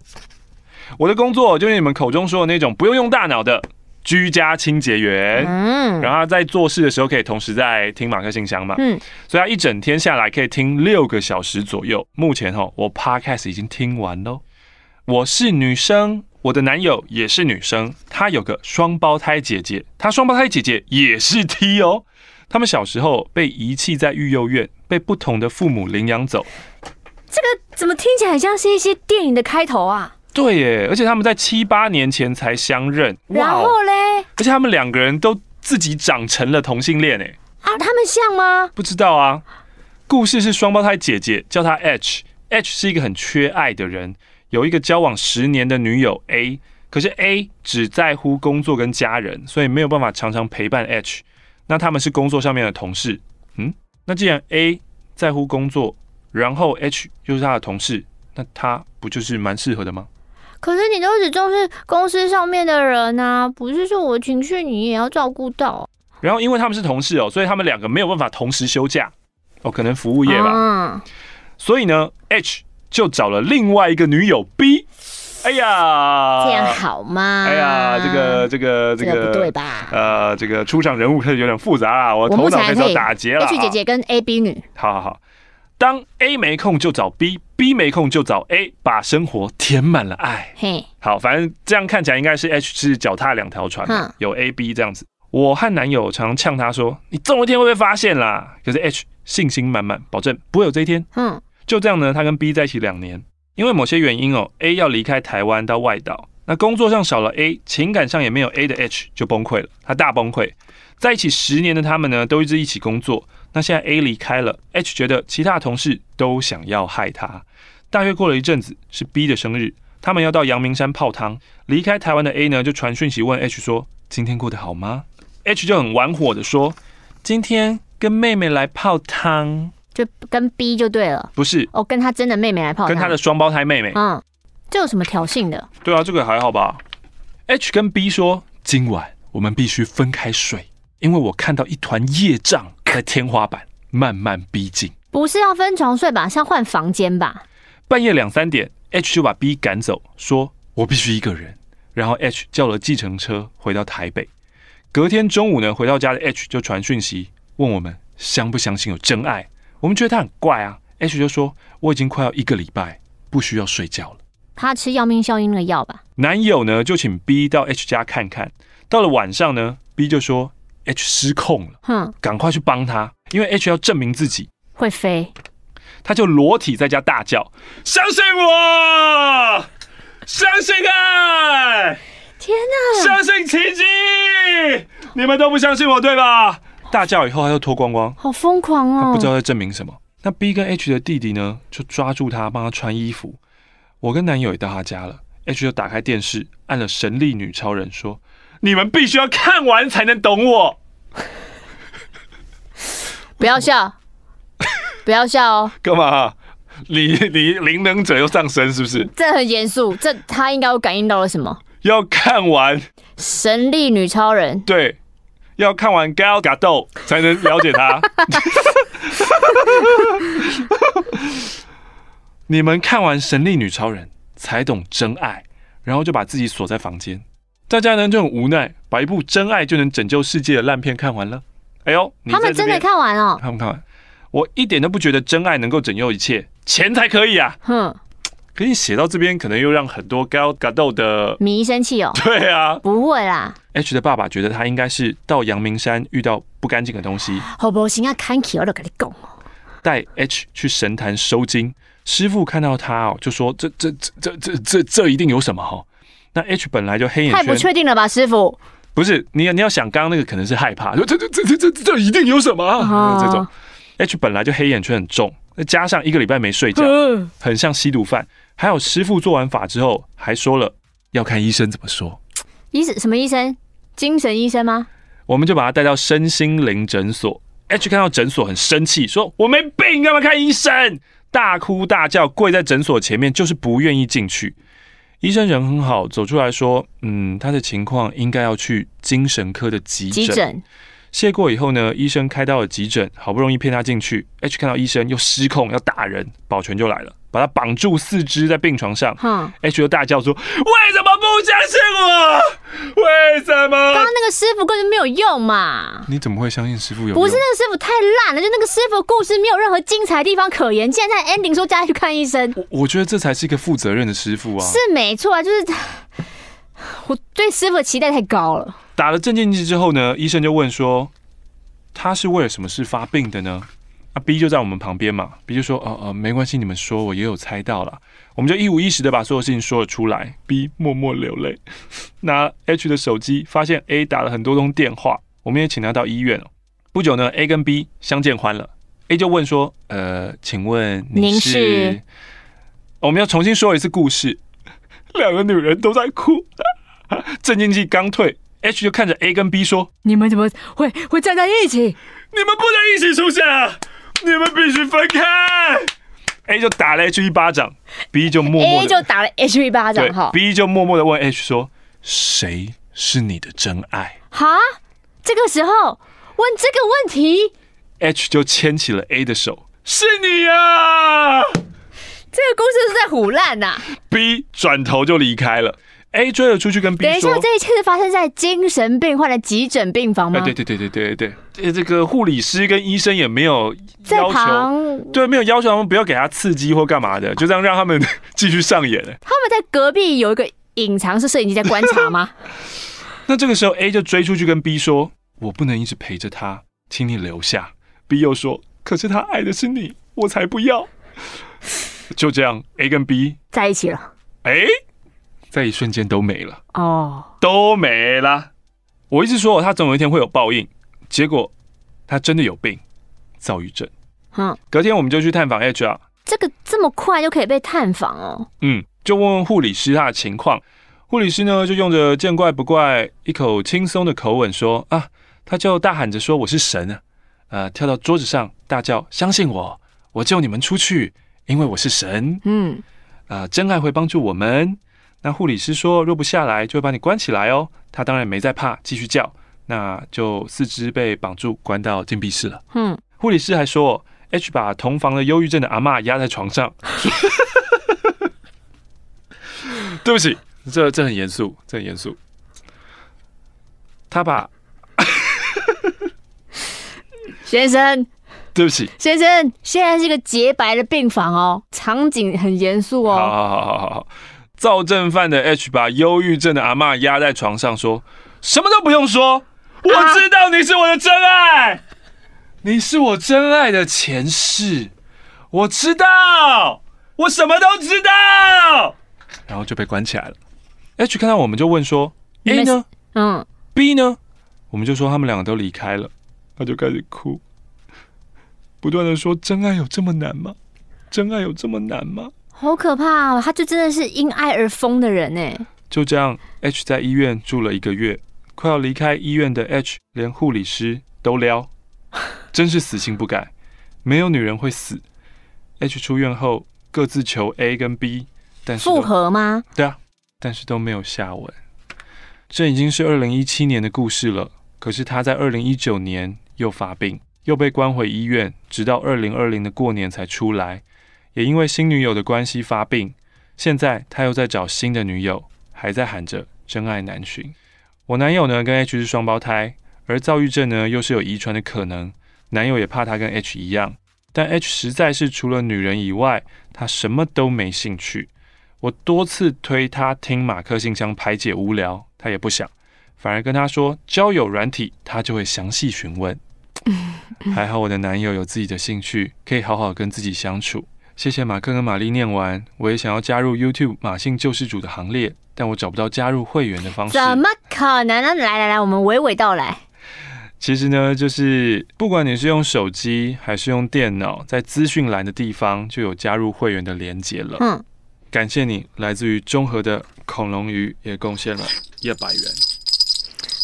[SPEAKER 1] 我的工作就是你们口中说的那种不用用大脑的。居家清洁员，嗯，然后他在做事的时候可以同时在听马克信箱嘛，嗯，所以他一整天下来可以听六个小时左右。目前哈，我 Podcast 已经听完喽。我是女生，我的男友也是女生，他有个双胞胎姐姐，他双胞胎姐姐也是 T 哦。他们小时候被遗弃在育幼院，被不同的父母领养走。
[SPEAKER 2] 这个怎么听起来像是一些电影的开头啊？
[SPEAKER 1] 对耶，而且他们在七八年前才相认，
[SPEAKER 2] 然后嘞，
[SPEAKER 1] 而且他们两个人都自己长成了同性恋哎，
[SPEAKER 2] 啊，他们像吗？
[SPEAKER 1] 不知道啊。故事是双胞胎姐姐叫她 H，H 是一个很缺爱的人，有一个交往十年的女友 A，可是 A 只在乎工作跟家人，所以没有办法常常陪伴 H。那他们是工作上面的同事，嗯，那既然 A 在乎工作，然后 H 又是他的同事，那他不就是蛮适合的吗？
[SPEAKER 2] 可是你都只重视公司上面的人啊，不是说我情绪你也要照顾到。
[SPEAKER 1] 然后因为他们是同事哦，所以他们两个没有办法同时休假哦，可能服务业吧。嗯。所以呢，H 就找了另外一个女友 B。哎呀，
[SPEAKER 2] 这样好吗？
[SPEAKER 1] 哎呀，这个这个这个，这个不对吧？呃，这个出场人物开始有点复杂啊，我头脑开始要打结了。
[SPEAKER 2] H 姐姐跟 A B 女。
[SPEAKER 1] 好好好。当 A 没空就找 B，B 没空就找 A，把生活填满了爱。嘿，好，反正这样看起来应该是 H 是脚踏两条船，有 A、B 这样子。我和男友常常呛他说：“你总有一天会被发现啦。”可是 H 信心满满，保证不会有这一天。嗯，就这样呢，他跟 B 在一起两年，因为某些原因哦，A 要离开台湾到外岛，那工作上少了 A，情感上也没有 A 的 H 就崩溃了，他大崩溃。在一起十年的他们呢，都一直一起工作。那现在 A 离开了，H 觉得其他同事都想要害他。大约过了一阵子，是 B 的生日，他们要到阳明山泡汤。离开台湾的 A 呢，就传讯息问 H 说：“今天过得好吗？”H 就很玩火的说：“今天跟妹妹来泡汤，
[SPEAKER 2] 就跟 B 就对了。”
[SPEAKER 1] 不是
[SPEAKER 2] 哦，跟他真的妹妹来泡汤，
[SPEAKER 1] 跟他的双胞胎妹妹。
[SPEAKER 2] 嗯，这有什么挑衅的？
[SPEAKER 1] 对啊，这个还好吧。H 跟 B 说：“今晚我们必须分开睡，因为我看到一团业障。”在天花板慢慢逼近，
[SPEAKER 2] 不是要分床睡吧？是要换房间吧？
[SPEAKER 1] 半夜两三点，H 就把 B 赶走，说我必须一个人。然后 H 叫了计程车回到台北。隔天中午呢，回到家的 H 就传讯息问我们相不相信有真爱。我们觉得他很怪啊。H 就说我已经快要一个礼拜不需要睡觉了。
[SPEAKER 2] 他吃要命效应的药吧？
[SPEAKER 1] 男友呢就请 B 到 H 家看看。到了晚上呢，B 就说。H 失控了，哼，赶快去帮他，因为 H 要证明自己
[SPEAKER 2] 会飞，
[SPEAKER 1] 他就裸体在家大叫：“相信我，相信爱，
[SPEAKER 2] 天哪，
[SPEAKER 1] 相信奇迹！你们都不相信我，对吧？”大叫以后，他就脱光光，
[SPEAKER 2] 好疯狂哦！
[SPEAKER 1] 他不知道在证明什么。那 B 跟 H 的弟弟呢，就抓住他，帮他穿衣服。我跟男友也到他家了，H 就打开电视，按了《神力女超人》，说。你们必须要看完才能懂我。
[SPEAKER 2] 不要笑，不要笑哦。
[SPEAKER 1] 干嘛？你你灵能者又上身是不是？
[SPEAKER 2] 这很严肃，这他应该会感应到了什么？
[SPEAKER 1] 要看完
[SPEAKER 2] 神力女超人。
[SPEAKER 1] 对，要看完 Gal Gadot 才能了解他。你们看完神力女超人才懂真爱，然后就把自己锁在房间。大家呢就很无奈，把一部真爱就能拯救世界的烂片看完了。哎呦，
[SPEAKER 2] 他们真的看完哦？
[SPEAKER 1] 他们看完，我一点都不觉得真爱能够拯救一切，钱才可以啊。哼，可以写到这边，可能又让很多 Gal Gadot 的
[SPEAKER 2] 迷生气哦。
[SPEAKER 1] 对啊，
[SPEAKER 2] 不会啦。
[SPEAKER 1] H 的爸爸觉得他应该是到阳明山遇到不干净的东西。
[SPEAKER 2] 好不行啊，看起我都跟你讲哦。
[SPEAKER 1] 带 H 去神坛收金，师傅看到他哦，就说这这这这这这这一定有什么哈。那 H 本来就黑眼圈，太
[SPEAKER 2] 不确定了吧，师傅？
[SPEAKER 1] 不是，你你要想，刚刚那个可能是害怕，说这这这这这这一定有什么、啊、这种。H 本来就黑眼圈很重，再加上一个礼拜没睡觉，很像吸毒犯。还有师傅做完法之后，还说了要看医生怎么说。
[SPEAKER 2] 医生什么医生？精神医生吗？
[SPEAKER 1] 我们就把他带到身心灵诊所。H 看到诊所很生气，说：“我没病，干嘛看医生？”大哭大叫，跪在诊所前面，就是不愿意进去。医生人很好，走出来说：“嗯，他的情况应该要去精神科的急诊。急诊”谢过以后呢，医生开到了急诊，好不容易骗他进去。H 看到医生又失控要打人，保全就来了。把他绑住四肢在病床上，嗯，H 就大叫说：“为什么不相信我？为什么？刚
[SPEAKER 2] 刚那个师傅根本没有用嘛！
[SPEAKER 1] 你怎么会相信师傅有用？
[SPEAKER 2] 不是那个师傅太烂了，就那个师傅故事没有任何精彩的地方可言。现在 ending 说叫他去看医生，
[SPEAKER 1] 我我觉得这才是一个负责任的师傅啊！
[SPEAKER 2] 是没错啊，就是 我对师傅的期待太高了。
[SPEAKER 1] 打了镇静剂之后呢，医生就问说：“他是为了什么事发病的呢？”啊，B 就在我们旁边嘛，B 就说：“哦哦，没关系，你们说，我也有猜到了。”我们就一五一十的把所有事情说了出来。B 默默流泪，拿 H 的手机，发现 A 打了很多通电话，我们也请他到医院了。不久呢，A 跟 B 相见欢了，A 就问说：“呃，请问你是？”是我们要重新说一次故事，两个女人都在哭，镇静剂刚退，H 就看着 A 跟 B 说：“
[SPEAKER 2] 你们怎么会会站在一起？
[SPEAKER 1] 你们不能一起出现啊！”你们必须分开。A 就打了 H 一巴掌，B 就默默
[SPEAKER 2] A 就打了 H 一巴掌，哈。
[SPEAKER 1] B 就默默的问 H 说：“谁是你的真爱？”
[SPEAKER 2] 哈，这个时候问这个问题
[SPEAKER 1] ，H 就牵起了 A 的手：“是你啊！”
[SPEAKER 2] 这个故事是在胡乱呐。
[SPEAKER 1] B 转头就离开了。A 追了出去跟 B 说：“
[SPEAKER 2] 等一下，这一切是发生在精神病患的急诊病房吗？”
[SPEAKER 1] 对对对对对对对，这个护理师跟医生也没有要求，对，没有要求他们不要给他刺激或干嘛的，就这样让他们 继续上演。
[SPEAKER 2] 他们在隔壁有一个隐藏式摄影机在观察吗？
[SPEAKER 1] 那这个时候 A 就追出去跟 B 说：“我不能一直陪着他，请你留下。”B 又说：“可是他爱的是你，我才不要。”就这样，A 跟 B
[SPEAKER 2] 在一起了。
[SPEAKER 1] 哎。在一瞬间都没了
[SPEAKER 2] 哦，oh.
[SPEAKER 1] 都没了。我一直说他总有一天会有报应，结果他真的有病，躁郁症。嗯，隔天我们就去探访 HR，。
[SPEAKER 2] 这个这么快就可以被探访哦？
[SPEAKER 1] 嗯，就问问护理师他的情况。护理师呢就用着见怪不怪、一口轻松的口吻说啊，他就大喊着说我是神啊，呃，跳到桌子上大叫相信我，我救你们出去，因为我是神。嗯，啊、呃，真爱会帮助我们。那护理师说，若不下来，就会把你关起来哦。他当然没在怕，继续叫，那就四肢被绑住，关到禁闭室了。嗯，护理师还说，H 把同房的忧郁症的阿嬷压在床上。对不起，这这很严肃，这很严肃。他把
[SPEAKER 2] 先生，
[SPEAKER 1] 对不起，
[SPEAKER 2] 先生，现在是一个洁白的病房哦，场景很严肃哦。
[SPEAKER 1] 好好好好好好。躁症犯的 H 把忧郁症的阿嬷压在床上，说：“什么都不用说，我知道你是我的真爱，你是我真爱的前世，我知道，我什么都知道。”然后就被关起来了。H 看到我们就问说：“A 呢？嗯，B 呢？”我们就说他们两个都离开了。他就开始哭，不断的说：“真爱有这么难吗？真爱有这么难吗？”
[SPEAKER 2] 好可怕哦！他就真的是因爱而疯的人呢。
[SPEAKER 1] 就这样，H 在医院住了一个月，快要离开医院的 H 连护理师都撩，真是死性不改。没有女人会死。H 出院后各自求 A 跟 B，但是
[SPEAKER 2] 复合吗？
[SPEAKER 1] 对啊，但是都没有下文。这已经是二零一七年的故事了。可是他在二零一九年又发病，又被关回医院，直到二零二零的过年才出来。也因为新女友的关系发病，现在他又在找新的女友，还在喊着真爱难寻。我男友呢跟 H 是双胞胎，而躁郁症呢又是有遗传的可能。男友也怕他跟 H 一样，但 H 实在是除了女人以外，他什么都没兴趣。我多次推他听马克信箱排解无聊，他也不想，反而跟他说交友软体，他就会详细询问。还好我的男友有自己的兴趣，可以好好跟自己相处。谢谢马克跟玛丽念完，我也想要加入 YouTube 马信救世主的行列，但我找不到加入会员的方式。
[SPEAKER 2] 怎么可能呢？来来来，我们娓娓道来。
[SPEAKER 1] 其实呢，就是不管你是用手机还是用电脑，在资讯栏的地方就有加入会员的连接了。嗯，感谢你，来自于中和的恐龙鱼也贡献了一百元。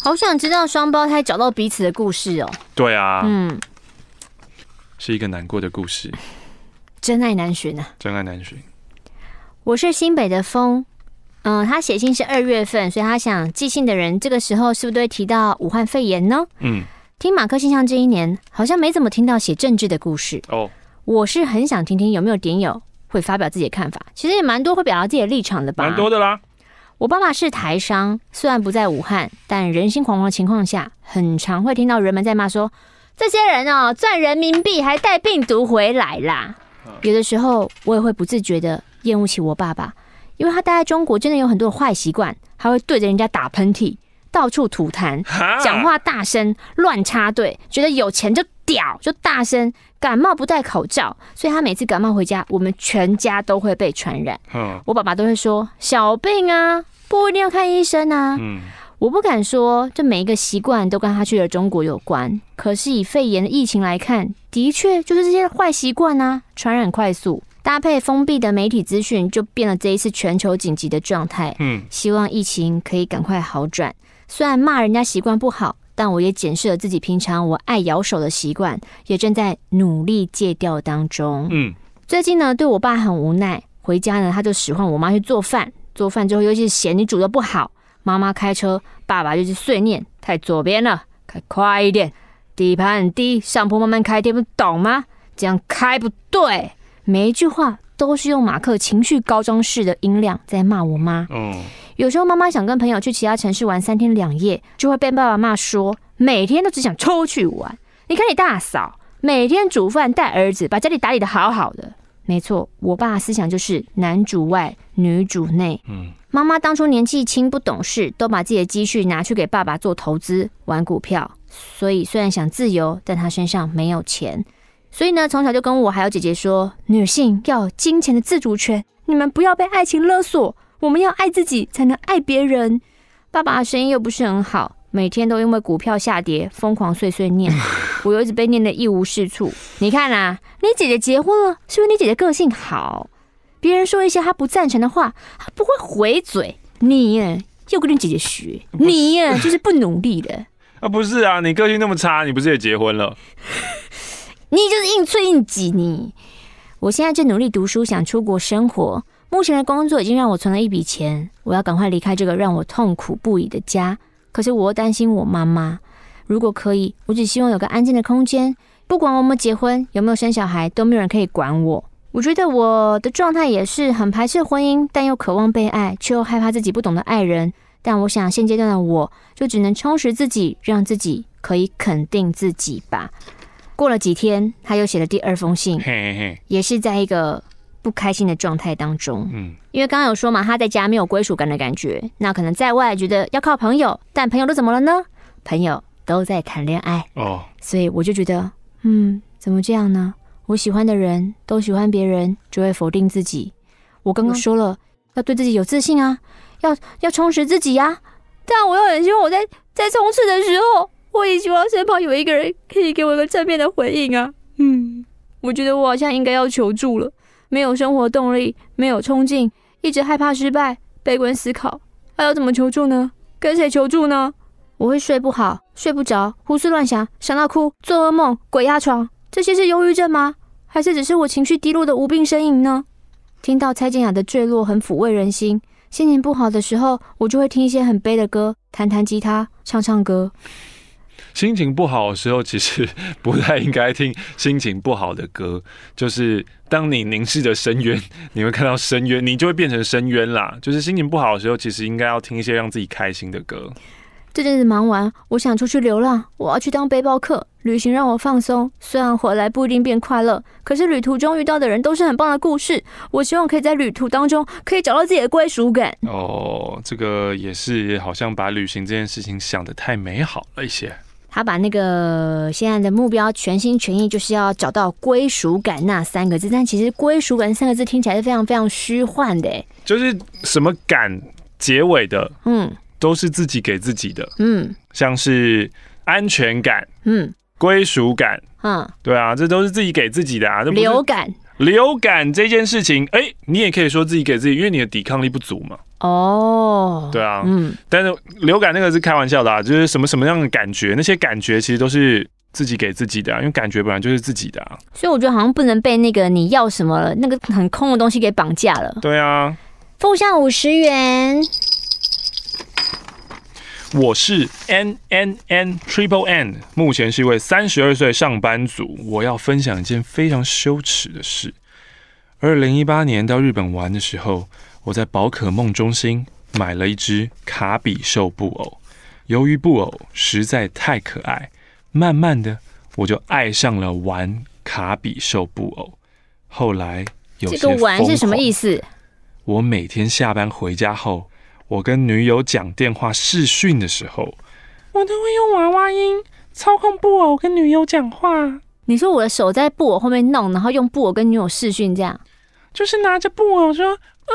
[SPEAKER 2] 好想知道双胞胎找到彼此的故事哦。
[SPEAKER 1] 对啊，
[SPEAKER 2] 嗯，
[SPEAKER 1] 是一个难过的故事，
[SPEAKER 2] 真爱难寻啊，
[SPEAKER 1] 真爱难寻。
[SPEAKER 2] 我是新北的风，嗯，他写信是二月份，所以他想寄信的人这个时候是不是都会提到武汉肺炎呢？
[SPEAKER 1] 嗯，
[SPEAKER 2] 听马克信箱这一年，好像没怎么听到写政治的故事
[SPEAKER 1] 哦。
[SPEAKER 2] 我是很想听听有没有点友会发表自己的看法，其实也蛮多会表达自己的立场的吧，
[SPEAKER 1] 蛮多的啦。
[SPEAKER 2] 我爸爸是台商，虽然不在武汉，但人心惶惶的情况下，很常会听到人们在骂说：“这些人哦，赚人民币还带病毒回来啦。”有的时候，我也会不自觉的厌恶起我爸爸，因为他待在中国真的有很多的坏习惯，还会对着人家打喷嚏，到处吐痰，讲话大声，乱插队，觉得有钱就屌，就大声，感冒不戴口罩，所以他每次感冒回家，我们全家都会被传染。我爸爸都会说：“小病啊。”不一定要看医生啊。嗯，我不敢说这每一个习惯都跟他去了中国有关。可是以肺炎的疫情来看，的确就是这些坏习惯啊，传染快速，搭配封闭的媒体资讯，就变了这一次全球紧急的状态。嗯，希望疫情可以赶快好转。虽然骂人家习惯不好，但我也检视了自己平常我爱咬手的习惯，也正在努力戒掉当中。嗯，最近呢，对我爸很无奈，回家呢，他就使唤我妈去做饭。做饭之后，尤其是嫌你煮的不好，妈妈开车，爸爸就是碎念，太左边了，开快一点，底盘很低，上坡慢慢开，听不懂吗？这样开不对，每一句话都是用马克情绪高涨式的音量在骂我妈。嗯，有时候妈妈想跟朋友去其他城市玩三天两夜，就会被爸爸骂说，每天都只想出去玩。你看你大嫂，每天煮饭带儿子，把家里打理得好好的。没错，我爸思想就是男主外，女主内。嗯，妈妈当初年纪轻不懂事，都把自己的积蓄拿去给爸爸做投资、玩股票。所以虽然想自由，但她身上没有钱。所以呢，从小就跟我还有姐姐说，女性要有金钱的自主权，你们不要被爱情勒索，我们要爱自己才能爱别人。爸爸的生意又不是很好。每天都因为股票下跌疯狂碎碎念，我又一直被念得一无是处。你看啊，你姐姐结婚了，是不是你姐姐个性好？别人说一些她不赞成的话，她不会回嘴。你又跟你姐姐学，你就是不努力的。
[SPEAKER 1] 啊，不是啊，你个性那么差，你不是也结婚了？
[SPEAKER 2] 你就是硬催硬挤你。我现在正努力读书，想出国生活。目前的工作已经让我存了一笔钱，我要赶快离开这个让我痛苦不已的家。可是我又担心我妈妈，如果可以，我只希望有个安静的空间，不管我们结婚，有没有生小孩，都没有人可以管我。我觉得我的状态也是很排斥婚姻，但又渴望被爱，却又害怕自己不懂得爱人。但我想现阶段的我就只能充实自己，让自己可以肯定自己吧。过了几天，他又写了第二封信，也是在一个。不开心的状态当中，嗯，因为刚刚有说嘛，他在家没有归属感的感觉，那可能在外觉得要靠朋友，但朋友都怎么了呢？朋友都在谈恋爱哦，所以我就觉得，嗯，怎么这样呢？我喜欢的人都喜欢别人，就会否定自己。我刚刚说了，要对自己有自信啊，要要充实自己呀，但我又很希望我在在冲刺的时候，我也希望身旁有一个人可以给我一个正面的回应啊。嗯，我觉得我好像应该要求助了。没有生活动力，没有冲劲，一直害怕失败，悲观思考，还要怎么求助呢？跟谁求助呢？我会睡不好，睡不着，胡思乱想，想到哭，做噩梦，鬼压床，这些是忧郁症吗？还是只是我情绪低落的无病呻吟呢？听到蔡健雅的坠落很抚慰人心，心情不好的时候，我就会听一些很悲的歌，弹弹吉他，唱唱歌。
[SPEAKER 1] 心情不好的时候，其实 不太应该听心情不好的歌。就是当你凝视着深渊，你会看到深渊，你就会变成深渊啦。就是心情不好的时候，其实应该要听一些让自己开心的歌。
[SPEAKER 2] 这阵子忙完，我想出去流浪，我要去当背包客。旅行让我放松，虽然回来不一定变快乐，可是旅途中遇到的人都是很棒的故事。我希望可以在旅途当中可以找到自己的归属感。
[SPEAKER 1] 哦，这个也是，好像把旅行这件事情想得太美好了一些。
[SPEAKER 2] 他把那个现在的目标全心全意就是要找到归属感那三个字，但其实归属感三个字听起来是非常非常虚幻的，
[SPEAKER 1] 就是什么感结尾的，嗯，都是自己给自己的，嗯，像是安全感，嗯，归属感，嗯，对啊，这都是自己给自己的啊，
[SPEAKER 2] 流感，
[SPEAKER 1] 流感这件事情，哎、欸，你也可以说自己给自己，因为你的抵抗力不足嘛。
[SPEAKER 2] 哦，
[SPEAKER 1] 对啊，嗯，但是流感那个是开玩笑的啊，就是什么什么样的感觉，那些感觉其实都是自己给自己的啊，因为感觉本来就是自己的啊。
[SPEAKER 2] 所以我觉得好像不能被那个你要什么那个很空的东西给绑架了。
[SPEAKER 1] 对啊，
[SPEAKER 2] 付上五十元。
[SPEAKER 1] 我是 N N N Triple N，目前是一位三十二岁上班族。我要分享一件非常羞耻的事。二零一八年到日本玩的时候，我在宝可梦中心买了一只卡比兽布偶。由于布偶实在太可爱，慢慢的我就爱上了玩卡比兽布偶。后来有些。
[SPEAKER 2] 这个玩是什么意思？
[SPEAKER 1] 我每天下班回家后。我跟女友讲电话视讯的时候，我都会用娃娃音操控布偶跟女友讲话。
[SPEAKER 2] 你说我的手在布偶后面弄，然后用布偶跟女友视讯，这样
[SPEAKER 1] 就是拿着布偶说：“嗯，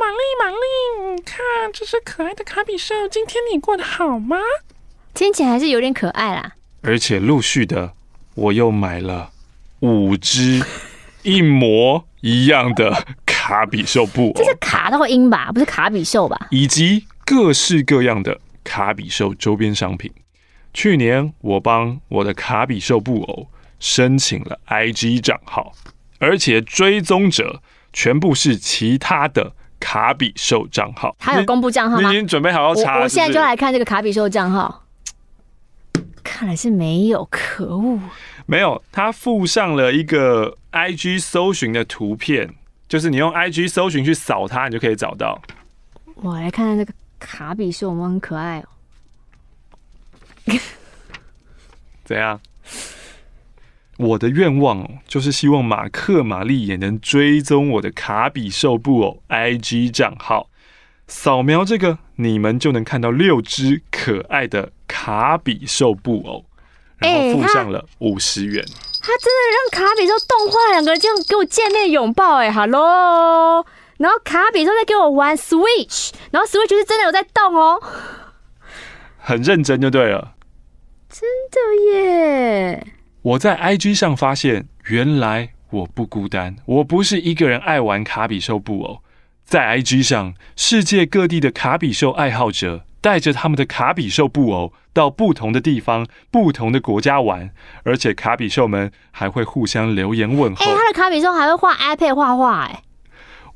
[SPEAKER 1] 玛丽，玛丽，你看，这是可爱的卡比兽，今天你过得好吗？”
[SPEAKER 2] 听起来还是有点可爱啦。
[SPEAKER 1] 而且陆续的，我又买了五只一模一样的。卡比兽布偶，
[SPEAKER 2] 这是卡到音吧？不是卡比兽吧？
[SPEAKER 1] 以及各式各样的卡比兽周边商品。去年我帮我的卡比兽布偶申请了 IG 账号，而且追踪者全部是其他的卡比兽账号。
[SPEAKER 2] 他有公布账号吗？
[SPEAKER 1] 你已经准备好要查
[SPEAKER 2] 我现在就来看这个卡比兽账号，看来是没有，可恶，
[SPEAKER 1] 没有。他附上了一个 IG 搜寻的图片。就是你用 IG 搜寻去扫它，你就可以找到。
[SPEAKER 2] 我来看看这个卡比兽，我们很可爱哦。
[SPEAKER 1] 怎样？我的愿望哦，就是希望马克玛丽也能追踪我的卡比兽布偶 IG 账号，扫描这个，你们就能看到六只可爱的卡比兽布偶，然后附上了五十元。
[SPEAKER 2] 他真的让卡比兽动画两个人这样给我见面拥抱哎，Hello，然后卡比兽在给我玩 Switch，然后 Switch 是真的有在动哦，
[SPEAKER 1] 很认真就对了，
[SPEAKER 2] 真的耶！
[SPEAKER 1] 我在 IG 上发现，原来我不孤单，我不是一个人爱玩卡比兽布偶，在 IG 上，世界各地的卡比兽爱好者带着他们的卡比兽布偶。到不同的地方、不同的国家玩，而且卡比兽们还会互相留言问候。哎、
[SPEAKER 2] 欸，他的卡比兽还会画 iPad 画画，哎，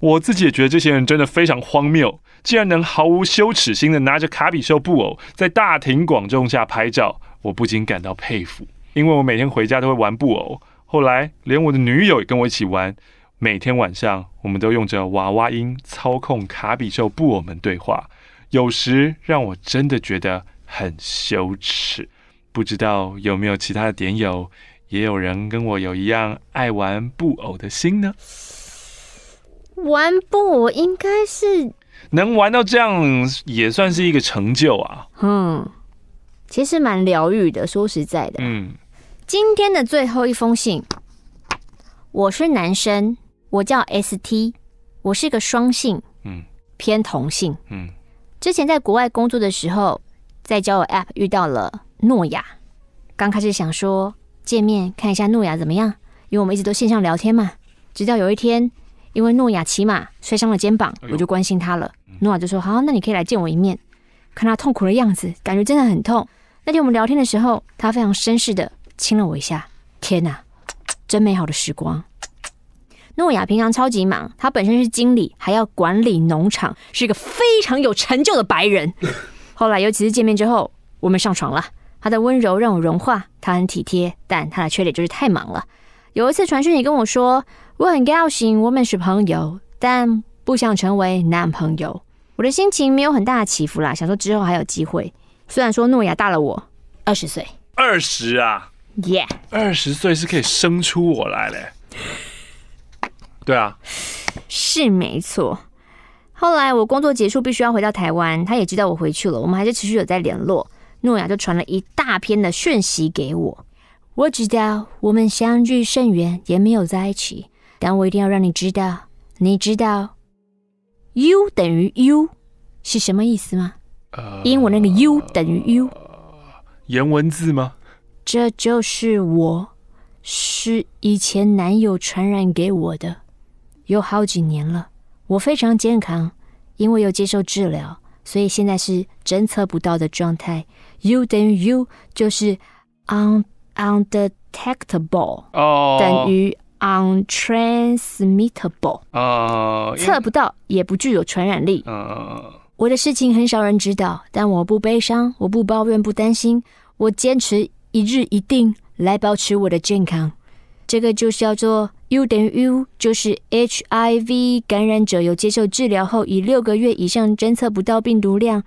[SPEAKER 1] 我自己也觉得这些人真的非常荒谬，竟然能毫无羞耻心的拿着卡比兽布偶在大庭广众下拍照，我不禁感到佩服。因为我每天回家都会玩布偶，后来连我的女友也跟我一起玩，每天晚上我们都用着娃娃音操控卡比兽布偶们对话，有时让我真的觉得。很羞耻，不知道有没有其他的点友，也有人跟我有一样爱玩布偶的心呢？
[SPEAKER 2] 玩布偶应该是
[SPEAKER 1] 能玩到这样，也算是一个成就啊。
[SPEAKER 2] 嗯，其实蛮疗愈的。说实在的，
[SPEAKER 1] 嗯，
[SPEAKER 2] 今天的最后一封信，我是男生，我叫 ST，我是个双性，嗯，偏同性，嗯，之前在国外工作的时候。在交友 App 遇到了诺亚，刚开始想说见面看一下诺亚怎么样，因为我们一直都线上聊天嘛。直到有一天，因为诺亚骑马摔伤了肩膀，我就关心他了。诺亚就说：“好，那你可以来见我一面。”看他痛苦的样子，感觉真的很痛。那天我们聊天的时候，他非常绅士的亲了我一下。天哪，真美好的时光。诺亚平常超级忙，他本身是经理，还要管理农场，是一个非常有成就的白人。后来有几次见面之后，我们上床了。他的温柔让我融化，他很体贴，但他的缺点就是太忙了。有一次传讯你跟我说，我很高兴我们是朋友，但不想成为男朋友。我的心情没有很大的起伏啦，想说之后还有机会。虽然说诺亚大了我二十岁，
[SPEAKER 1] 二十啊，
[SPEAKER 2] 耶，
[SPEAKER 1] 二十岁是可以生出我来嘞。对啊，
[SPEAKER 2] 是没错。后来我工作结束，必须要回到台湾。他也知道我回去了，我们还是持续有在联络。诺亚就传了一大篇的讯息给我。我知道我们相距甚远，也没有在一起，但我一定要让你知道。你知道 “U 等于 U” 是什么意思吗？呃，英文那个 “U 等于 U”，
[SPEAKER 1] 颜文字吗？
[SPEAKER 2] 这就是我是以前男友传染给我的，有好几年了。我非常健康，因为有接受治疗，所以现在是侦测不到的状态。U 等于 U 就是 un undetectable，哦，等于 untransmittable，呃，测不到也不具有传染力。呃，我的事情很少人知道，但我不悲伤，我不抱怨，不担心，我坚持一日一定来保持我的健康。这个就是叫做。U 等于 U，就是 HIV 感染者有接受治疗后，以六个月以上侦测不到病毒量，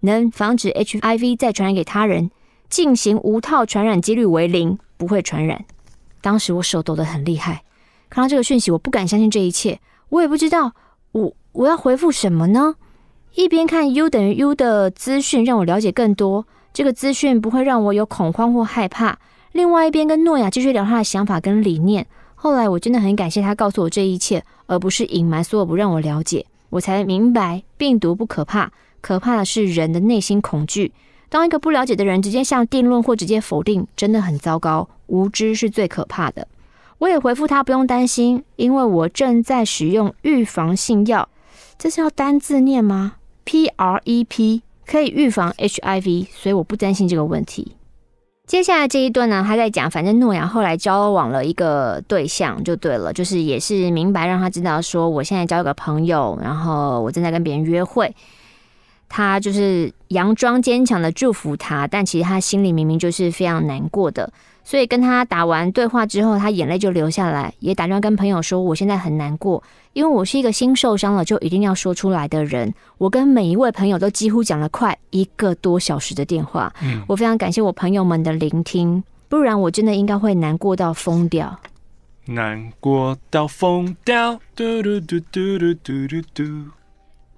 [SPEAKER 2] 能防止 HIV 再传染给他人，进行无套传染几率为零，不会传染。当时我手抖得很厉害，看到这个讯息，我不敢相信这一切，我也不知道我我要回复什么呢？一边看 U 等于 U 的资讯，让我了解更多，这个资讯不会让我有恐慌或害怕。另外一边跟诺亚继续聊他的想法跟理念。后来我真的很感谢他告诉我这一切，而不是隐瞒所有不让我了解，我才明白病毒不可怕，可怕的是人的内心恐惧。当一个不了解的人直接下定论或直接否定，真的很糟糕。无知是最可怕的。我也回复他不用担心，因为我正在使用预防性药，这是要单字念吗？PrEP 可以预防 HIV，所以我不担心这个问题。接下来这一段呢，他在讲，反正诺亚后来交往了一个对象就对了，就是也是明白让他知道说，我现在交个朋友，然后我正在跟别人约会，他就是佯装坚强的祝福他，但其实他心里明明就是非常难过的。所以跟他打完对话之后，他眼泪就流下来，也打电话跟朋友说：“我现在很难过，因为我是一个心受伤了就一定要说出来的人。我跟每一位朋友都几乎讲了快一个多小时的电话。嗯，我非常感谢我朋友们的聆听，不然我真的应该会难过到疯掉。
[SPEAKER 1] 难过到疯掉，嘟嘟嘟嘟嘟嘟嘟嘟。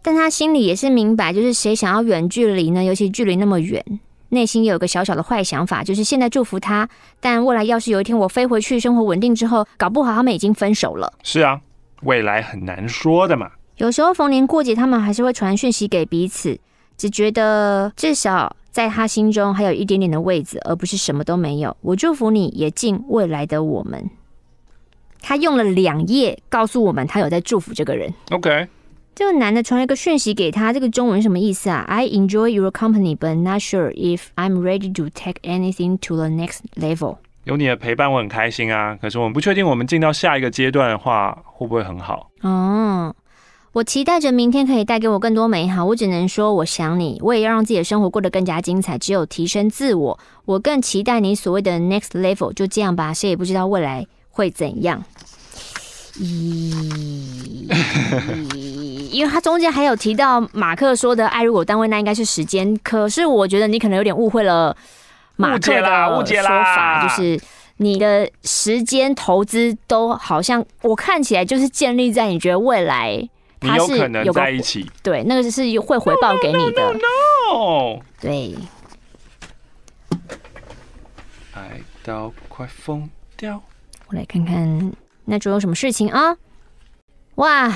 [SPEAKER 2] 但他心里也是明白，就是谁想要远距离呢？尤其距离那么远。”内心也有个小小的坏想法，就是现在祝福他，但未来要是有一天我飞回去，生活稳定之后，搞不好他们已经分手了。
[SPEAKER 1] 是啊，未来很难说的嘛。
[SPEAKER 2] 有时候逢年过节，他们还是会传讯息给彼此，只觉得至少在他心中还有一点点的位置，而不是什么都没有。我祝福你，也敬未来的我们。他用了两页告诉我们，他有在祝福这个人。
[SPEAKER 1] OK。
[SPEAKER 2] 这个男的传了一个讯息给他，这个中文什么意思啊？I enjoy your company, but not sure if I'm ready to take anything to the next level。
[SPEAKER 1] 有你的陪伴，我很开心啊。可是我们不确定，我们进到下一个阶段的话，会不会很好？
[SPEAKER 2] 哦，我期待着明天可以带给我更多美好。我只能说，我想你，我也要让自己的生活过得更加精彩。只有提升自我，我更期待你所谓的 next level。就这样吧，谁也不知道未来会怎样。咦，因为他中间还有提到马克说的“爱如果单位”，那应该是时间。可是我觉得你可能有点误会了马克的说法，就是你的时间投资都好像我看起来就是建立在你觉得未来他是有可能
[SPEAKER 1] 在一起，
[SPEAKER 2] 对，那个是会回报给你的。对，
[SPEAKER 1] 爱到快疯掉。
[SPEAKER 2] 我来看看。那主有什么事情啊？哇，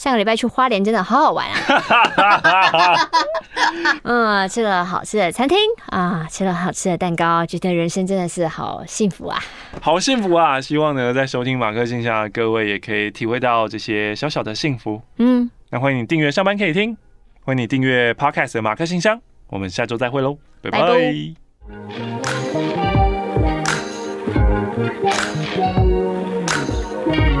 [SPEAKER 2] 上个礼拜去花莲真的好好玩啊！嗯，吃了好吃的餐厅啊，吃了好吃的蛋糕，觉得人生真的是好幸福啊！
[SPEAKER 1] 好幸福啊！希望呢，在收听马克信箱的各位也可以体会到这些小小的幸福。嗯，那欢迎你订阅上班可以听，欢迎你订阅 Podcast 的马克信箱，我们下周再会喽，拜拜。拜拜。